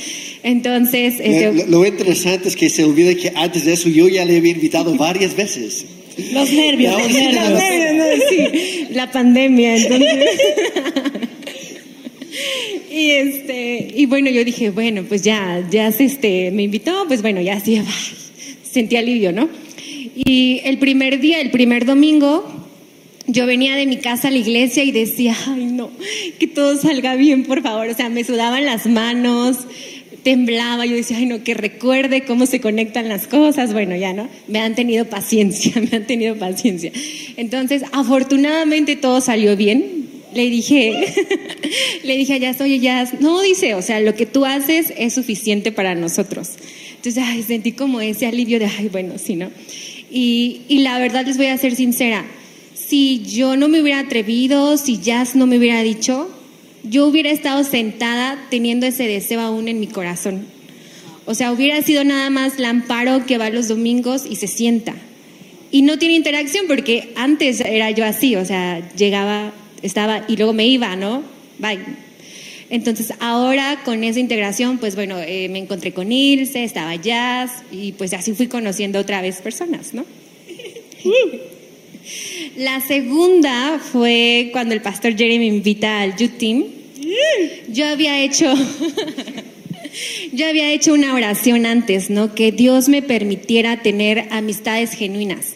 Entonces, este, Lo, lo interesante es que se olvida que antes de eso yo ya le había invitado varias veces. Los nervios, los nervios. Los nervios, no, sí, la pandemia, entonces. y este, y bueno, yo dije, bueno, pues ya, ya este, me invitó, pues bueno, ya sí, sentí alivio, ¿no? Y el primer día, el primer domingo, yo venía de mi casa a la iglesia y decía, ay no, que todo salga bien, por favor. O sea, me sudaban las manos, temblaba, yo decía, ay no, que recuerde cómo se conectan las cosas. Bueno, ya no, me han tenido paciencia, me han tenido paciencia. Entonces, afortunadamente todo salió bien. Le dije, le dije a Jazz, oye Jazz, no dice, o sea, lo que tú haces es suficiente para nosotros. Entonces, ay, sentí como ese alivio de, ay, bueno, sí, ¿no? Y, y la verdad les voy a ser sincera, si yo no me hubiera atrevido, si Jazz no me hubiera dicho, yo hubiera estado sentada teniendo ese deseo aún en mi corazón. O sea, hubiera sido nada más la amparo que va los domingos y se sienta. Y no tiene interacción porque antes era yo así, o sea, llegaba, estaba y luego me iba, ¿no? Bye. Entonces ahora con esa integración, pues bueno, eh, me encontré con Ilse, estaba Jazz y pues así fui conociendo otra vez personas, ¿no? La segunda fue cuando el pastor Jeremy me invita al Youth Team. Yo había hecho, yo había hecho una oración antes, ¿no? Que Dios me permitiera tener amistades genuinas.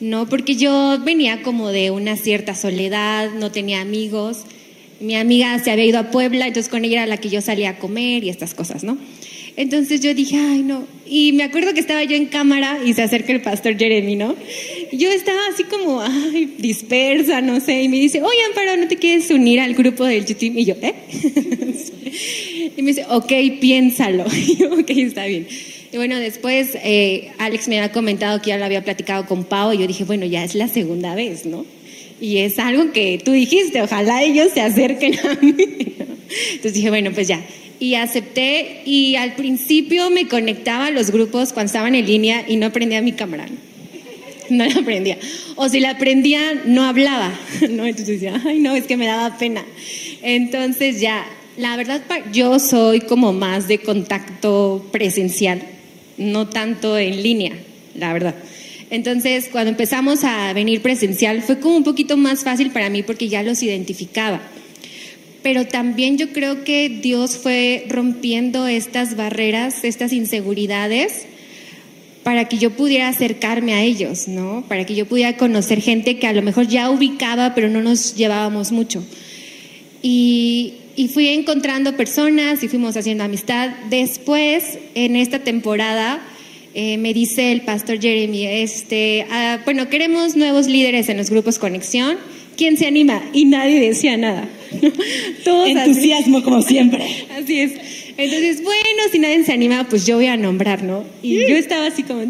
No, porque yo venía como de una cierta soledad, no tenía amigos. Mi amiga se había ido a Puebla, entonces con ella era la que yo salía a comer y estas cosas, ¿no? Entonces yo dije, ay, no. Y me acuerdo que estaba yo en cámara y se acerca el pastor Jeremy, ¿no? Yo estaba así como, ay, dispersa, no sé. Y me dice, oye, Amparo, ¿no te quieres unir al grupo del YouTube? Y yo, ¿eh? y me dice, ok, piénsalo. Y yo, ok, está bien. Y bueno, después eh, Alex me había comentado que ya lo había platicado con Pau y yo dije, bueno, ya es la segunda vez, ¿no? Y es algo que tú dijiste, ojalá ellos se acerquen a mí. Entonces dije, bueno, pues ya y acepté y al principio me conectaba a los grupos cuando estaban en línea y no prendía mi cámara. No la prendía. O si la prendía, no hablaba. ¿no? Entonces decía, ay, no, es que me daba pena. Entonces ya, la verdad, yo soy como más de contacto presencial, no tanto en línea, la verdad. Entonces, cuando empezamos a venir presencial, fue como un poquito más fácil para mí porque ya los identificaba pero también yo creo que Dios fue rompiendo estas barreras, estas inseguridades, para que yo pudiera acercarme a ellos, ¿no? Para que yo pudiera conocer gente que a lo mejor ya ubicaba, pero no nos llevábamos mucho. Y, fui encontrando personas y fuimos haciendo amistad. Después, en esta temporada, eh, me dice el pastor Jeremy, este, ah, bueno, queremos nuevos líderes en los grupos Conexión ¿quién se anima? Y nadie decía nada. Todos Entusiasmo como siempre. Así es. Entonces, bueno, si nadie se anima, pues yo voy a nombrar, ¿no? Y yo estaba así como,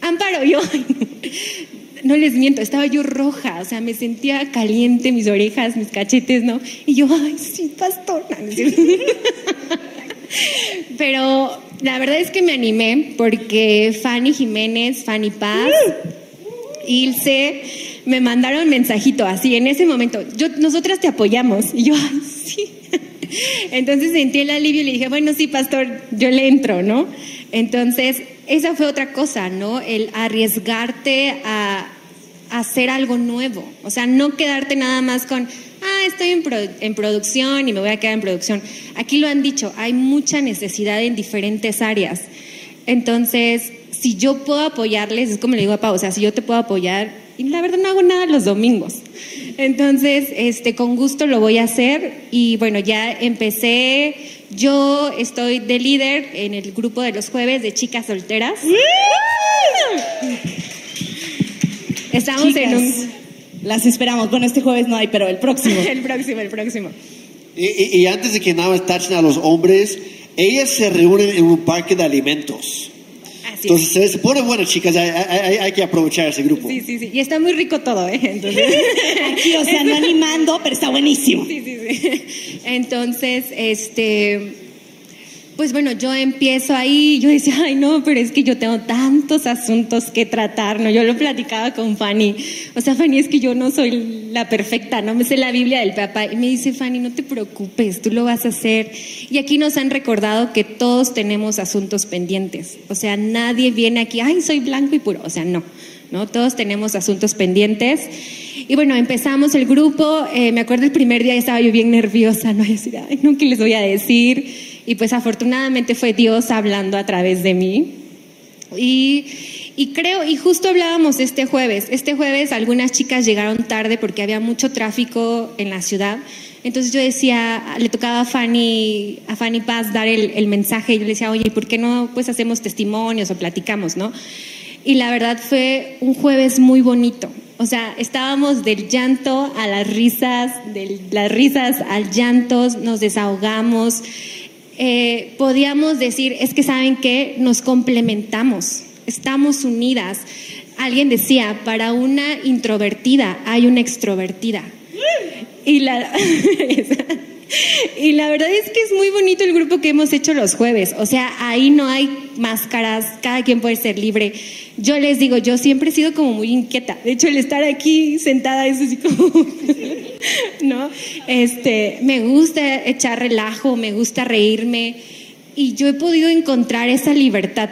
Amparo, yo, no les miento, estaba yo roja, o sea, me sentía caliente, mis orejas, mis cachetes, ¿no? Y yo, ay, sí, pastor. Pero la verdad es que me animé porque Fanny Jiménez, Fanny Paz, Ilse, me mandaron mensajito así en ese momento, yo, nosotras te apoyamos. Y yo, ay, sí. Entonces sentí el alivio y le dije, bueno, sí, pastor, yo le entro, ¿no? Entonces, esa fue otra cosa, ¿no? El arriesgarte a, hacer algo nuevo. O sea, no quedarte nada más con, ah, estoy en, en, producción y me voy a quedar en producción. Aquí lo han dicho, hay mucha necesidad en diferentes áreas. Entonces, si yo puedo apoyarles, es como le digo a Pau, o sea, si yo te puedo apoyar, y la verdad no hago nada los domingos. Entonces, este, con gusto lo voy a hacer y bueno, ya empecé, yo estoy de líder en el grupo de los jueves de chicas solteras. Estamos en un... Las esperamos. Bueno, este jueves no hay, pero el próximo. el próximo, el próximo. Y, y antes de que nada más tachen a los hombres, ellas se reúnen en un parque de alimentos. Entonces se pone bueno, chicas, hay, que aprovechar ese grupo. Sí, sí, sí. Y está muy rico todo, ¿eh? Entonces... Aquí, o sea, no animando, pero está buenísimo. Sí, sí, sí. Entonces, este pues bueno, yo empiezo ahí, yo decía, ay no, pero es que yo tengo tantos asuntos que tratar, ¿no? Yo lo platicaba con Fanny, o sea, Fanny, es que yo no soy la perfecta, no me sé la Biblia del papá, y me dice, Fanny, no te preocupes, tú lo vas a hacer. Y aquí nos han recordado que todos tenemos asuntos pendientes, o sea, nadie viene aquí, ay, soy blanco y puro, o sea, no. ¿no? Todos tenemos asuntos pendientes. Y bueno, empezamos el grupo, eh, me acuerdo el primer día estaba yo bien nerviosa, ¿no? Y decir, ay, no, ¿qué les voy a decir? Y pues afortunadamente fue Dios hablando a través de mí. Y, y creo, y justo hablábamos este jueves, este jueves algunas chicas llegaron tarde porque había mucho tráfico en la ciudad. Entonces yo decía, le tocaba a Fanny, a Fanny Paz dar el, el mensaje y yo le decía, oye, ¿por qué no pues hacemos testimonios o platicamos, no? Y la verdad fue un jueves muy bonito. O sea, estábamos del llanto a las risas, de las risas al llanto, nos desahogamos. Eh, podíamos decir, es que saben que nos complementamos, estamos unidas. Alguien decía, para una introvertida hay una extrovertida. Y la, y la verdad es que es muy bonito el grupo que hemos hecho los jueves. O sea, ahí no hay máscaras, cada quien puede ser libre. Yo les digo, yo siempre he sido como muy inquieta. De hecho, el estar aquí sentada es así como, ¿no? Este, me gusta echar relajo, me gusta reírme. Y yo he podido encontrar esa libertad.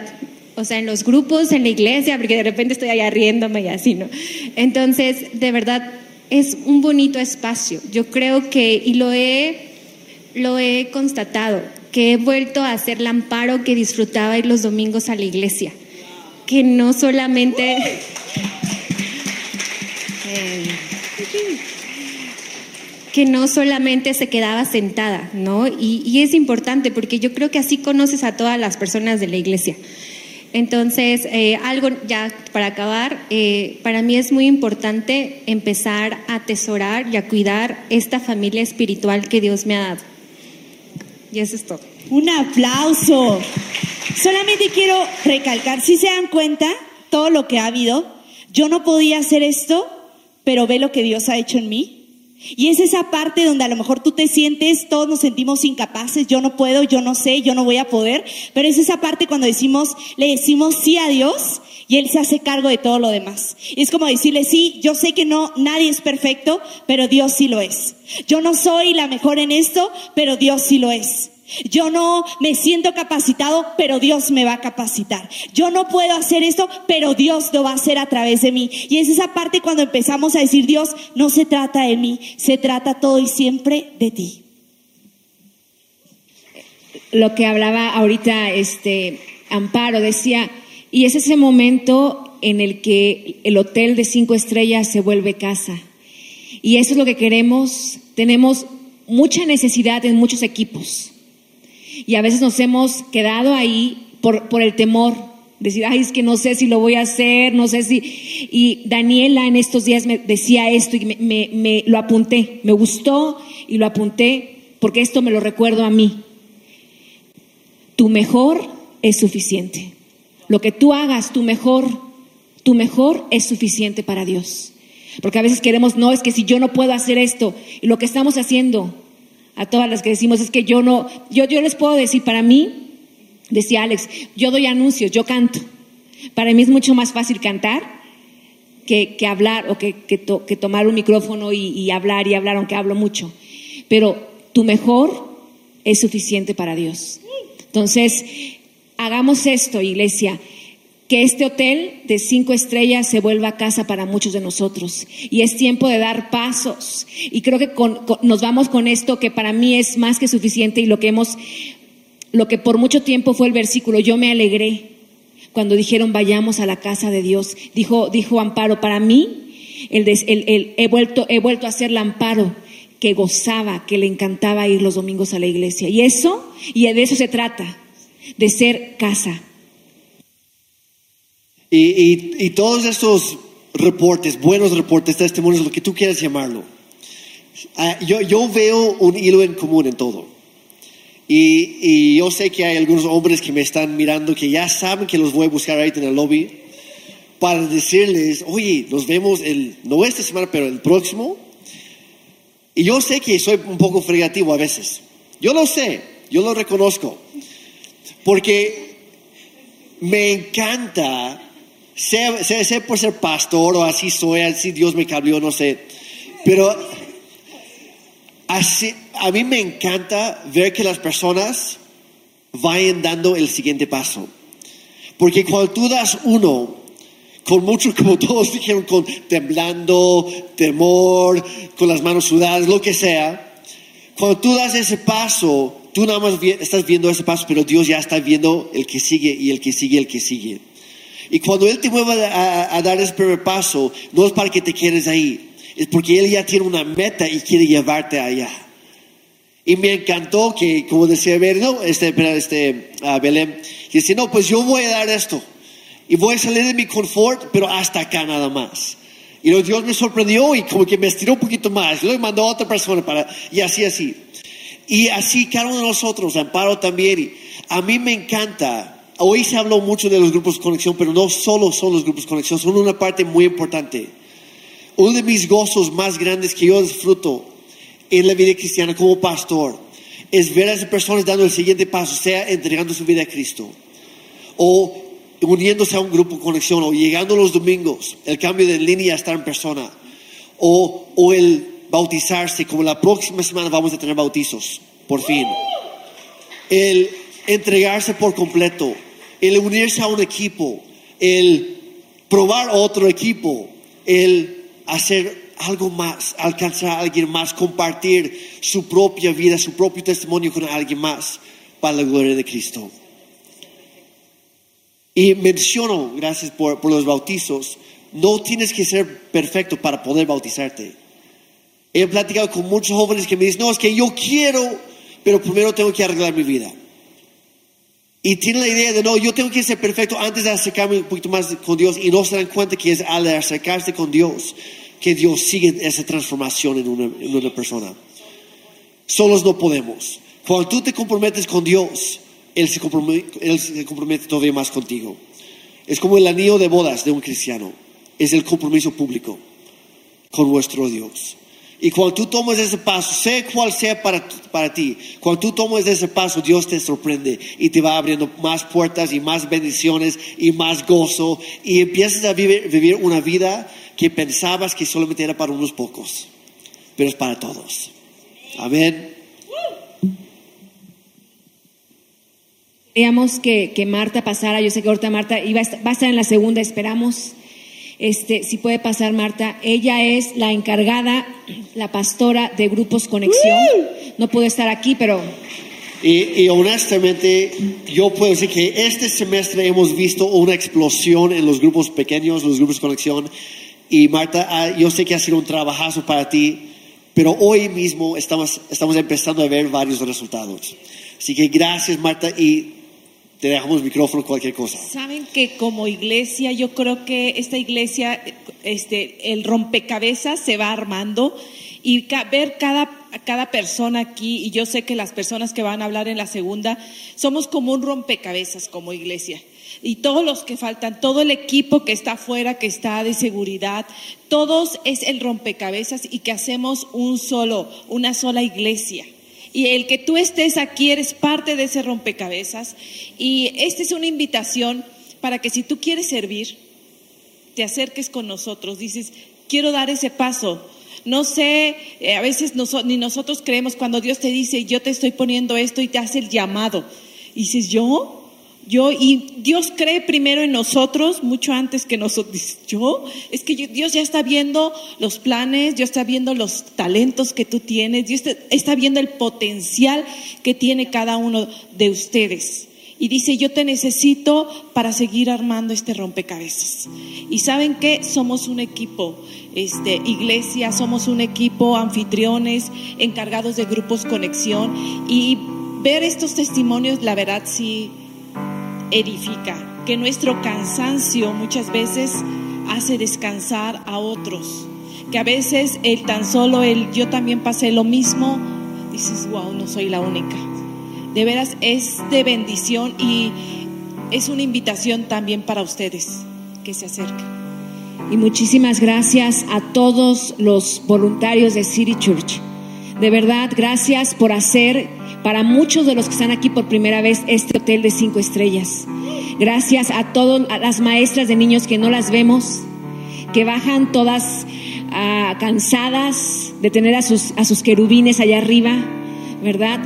O sea, en los grupos, en la iglesia, porque de repente estoy allá riéndome y así, ¿no? Entonces, de verdad, es un bonito espacio. Yo creo que, y lo he, lo he constatado, que he vuelto a ser el amparo que disfrutaba ir los domingos a la iglesia. Que no solamente... que no solamente se quedaba sentada, ¿no? Y, y es importante porque yo creo que así conoces a todas las personas de la iglesia. Entonces, eh, algo ya para acabar, eh, para mí es muy importante empezar a atesorar y a cuidar esta familia espiritual que Dios me ha dado. Y eso es todo. Un aplauso. Solamente quiero recalcar, si se dan cuenta, todo lo que ha habido, yo no podía hacer esto, pero ve lo que Dios ha hecho en mí. Y es esa parte donde a lo mejor tú te sientes, todos nos sentimos incapaces, yo no puedo, yo no sé, yo no voy a poder, pero es esa parte cuando decimos, le decimos sí a Dios y Él se hace cargo de todo lo demás. Y es como decirle, sí, yo sé que no, nadie es perfecto, pero Dios sí lo es. Yo no soy la mejor en esto, pero Dios sí lo es. Yo no me siento capacitado, pero Dios me va a capacitar. Yo no puedo hacer esto, pero Dios lo va a hacer a través de mí. Y es esa parte cuando empezamos a decir, Dios, no se trata de mí, se trata todo y siempre de ti. Lo que hablaba ahorita este Amparo decía, y es ese momento en el que el hotel de cinco estrellas se vuelve casa. Y eso es lo que queremos. Tenemos mucha necesidad en muchos equipos y a veces nos hemos quedado ahí por, por el temor, decir, ay, es que no sé si lo voy a hacer, no sé si... Y Daniela en estos días me decía esto y me, lo apunté, me gustó y lo apunté porque esto me lo recuerdo a mí. Tu mejor es suficiente. Lo que tú hagas, tu mejor, tu mejor es suficiente para Dios. Porque a veces queremos, no, es que si yo no puedo hacer esto, y lo que estamos haciendo a todas las que decimos, es que yo no, yo, yo les puedo decir, para mí, decía Alex, yo doy anuncios, yo canto. Para mí es mucho más fácil cantar que, que hablar o que, que, que, tomar un micrófono y, y hablar y hablar, aunque hablo mucho. Pero tu mejor es suficiente para Dios. Entonces, hagamos esto, iglesia que este hotel de cinco estrellas se vuelva casa para muchos de nosotros. Y es tiempo de dar pasos. Y creo que con, nos vamos con esto que para mí es más que suficiente y lo que hemos, lo que por mucho tiempo fue el versículo, yo me alegré cuando dijeron vayamos a la casa de Dios. Dijo, dijo Amparo, para mí el, el, el, he, vuelto, he vuelto a ser el Amparo que gozaba, que le encantaba ir los domingos a la iglesia. Y eso, y de eso se trata, de ser casa y, y, y, todos estos reportes, buenos reportes, testimonios, lo que tú quieras llamarlo, uh, yo, yo, veo un hilo en común en todo. Y, y, yo sé que hay algunos hombres que me están mirando que ya saben que los voy a buscar ahí en el lobby para decirles, oye, nos vemos el, no esta semana, pero el próximo. Y yo sé que soy un poco fregativo a veces. Yo lo sé, yo lo reconozco. Porque me encanta Sé, sé, sé, por ser pastor o así soy, así Dios me cambió, no sé. Pero así, a mí me encanta ver que las personas vayan dando el siguiente paso. Porque cuando tú das uno, con mucho, como todos dijeron, con temblando, temor, con las manos sudadas, lo que sea. Cuando tú das ese paso, tú nada más estás viendo ese paso, pero Dios ya está viendo el que sigue y el que sigue, el que sigue. Y cuando Él te mueva a, a- dar ese primer paso, no es para que te quedes ahí, es porque Él ya tiene una meta y quiere llevarte allá. Y me encantó que, como decía Ver, no, este, este, ah, Belén, que dice, no, pues yo voy a dar esto. Y voy a salir de mi confort, pero hasta acá nada más. Y luego Dios me sorprendió y como que me estiró un poquito más. Luego mandó a otra persona para, y así, así. Y así cada uno de nosotros, Amparo también. Y a mí me encanta. Hoy se habló mucho de los grupos de conexión, pero no solo son los grupos de conexión, son una parte muy importante. Uno de mis gozos más grandes que yo disfruto en la vida cristiana como pastor es ver a esas personas dando el siguiente paso, sea entregando su vida a Cristo o uniéndose a un grupo de conexión o llegando los domingos, el cambio de línea a estar en persona o, o el bautizarse, como la próxima semana vamos a tener bautizos, por fin. El entregarse por completo, el unirse a un equipo, el probar otro equipo, el hacer algo más, alcanzar a alguien más, compartir su propia vida, su propio testimonio con alguien más para la gloria de Cristo. Y menciono, gracias por, por los bautizos, no tienes que ser perfecto para poder bautizarte. He platicado con muchos jóvenes que me dicen, no, es que yo quiero, pero primero tengo que arreglar mi vida. Y tienen la idea de, no, yo tengo que ser perfecto antes de acercarme un poquito más con Dios y no se dan cuenta que es al acercarse con Dios que Dios sigue esa transformación en una, persona. Solos no podemos. Cuando tú te comprometes con Dios, Él se, compromete, Él se compromete todavía más contigo. Es como el anillo de bodas de un cristiano. Es el compromiso público con nuestro Dios. Y cuando tú tomas ese paso, sea cual sea para, para ti, cuando tú tomas ese paso, Dios te sorprende y te va abriendo más puertas y más bendiciones y más gozo y empiezas a vivir, vivir una vida que pensabas que solamente era para unos pocos, pero es para todos. Amén. Queríamos que, que Marta pasara, yo sé que ahorita Marta iba a estar- va a estar en la segunda, esperamos. Este, si puede pasar Marta, ella es la encargada, la pastora de Grupos Conexión. No pudo estar aquí, pero Y, y honestamente, yo puedo decir que este semestre hemos visto una explosión en los grupos pequeños, los grupos conexión. Y Marta, ah, yo sé que ha sido un trabajazo para ti, pero hoy mismo estamos, estamos empezando a ver varios resultados. Así que gracias, Marta, y te dejamos micrófono, cualquier cosa. Saben que como iglesia, yo creo que esta iglesia, este, el rompecabezas se va armando y ver cada, cada persona aquí, y yo sé que las personas que van a hablar en la segunda, somos como un rompecabezas como iglesia. Y todos los que faltan, todo el equipo que está afuera, que está de seguridad, todos es el rompecabezas y que hacemos un solo, una sola iglesia. Y el que tú estés aquí eres parte de ese rompecabezas. Y esta es una invitación para que si tú quieres servir, te acerques con nosotros. Dices, quiero dar ese paso. No sé, eh, a veces ni nosotros creemos cuando Dios te dice, yo te estoy poniendo esto y te hace el llamado. Y dices, ¿yo? Yo, y Dios cree primero en nosotros, mucho antes que nosotros. ¿Yo? Es que Dios ya está viendo los planes, Dios está viendo los talentos que tú tienes, Dios está viendo el potencial que tiene cada uno de ustedes. Y dice, yo te necesito para seguir armando este rompecabezas. Y saben que somos un equipo, este, iglesia, somos un equipo, anfitriones, encargados de grupos conexión. Y ver estos testimonios, la verdad sí edifica, que nuestro cansancio muchas veces hace descansar a otros, que a veces el tan solo el yo también pasé lo mismo, dices, wow, no soy la única. De veras es de bendición y es una invitación también para ustedes que se acerquen. Y muchísimas gracias a todos los voluntarios de City Church. De verdad, gracias por hacer para muchos de los que están aquí por primera vez este hotel de cinco estrellas. Gracias a todas las maestras de niños que no las vemos, que bajan todas ah, cansadas de tener a sus, querubines allá arriba, ¿verdad?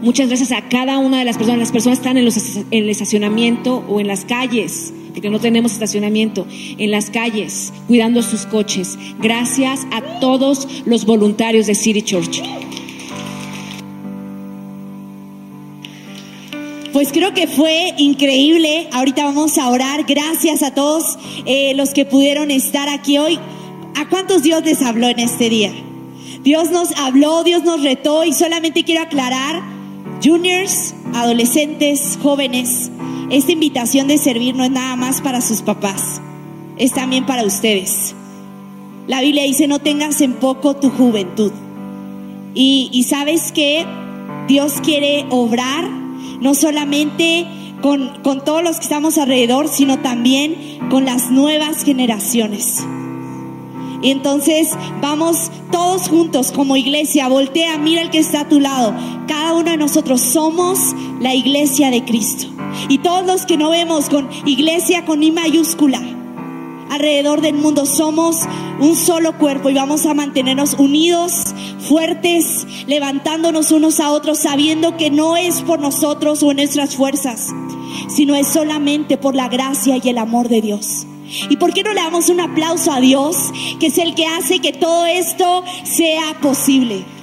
Muchas gracias a cada una de las personas. Las personas están en, los, en el estacionamiento o en las calles porque no tenemos estacionamiento, en las calles, cuidando sus coches. Gracias a todos los voluntarios de City Church. Pues creo que fue increíble. Ahorita vamos a orar. Gracias a todos eh, los que pudieron estar aquí hoy. ¿A cuántos Dios les habló en este día? Dios nos habló, Dios nos retó y solamente quiero aclarar, juniors, adolescentes, jóvenes, esta invitación de servir no es nada más para sus papás, es también para ustedes. La Biblia dice, no tengas en poco tu juventud. Y, y sabes que Dios quiere obrar no solamente con, con todos los que estamos alrededor, sino también con las nuevas generaciones. Entonces vamos todos juntos como iglesia, voltea, mira el que está a tu lado. Cada uno de nosotros somos la iglesia de Cristo. Y todos los que no vemos con iglesia con I mayúscula alrededor del mundo somos un solo cuerpo y vamos a mantenernos unidos, fuertes, levantándonos unos a otros, sabiendo que no es por nosotros o nuestras fuerzas, sino es solamente por la gracia y el amor de Dios. ¿Y por qué no le damos un aplauso a Dios, que es el que hace que todo esto sea posible?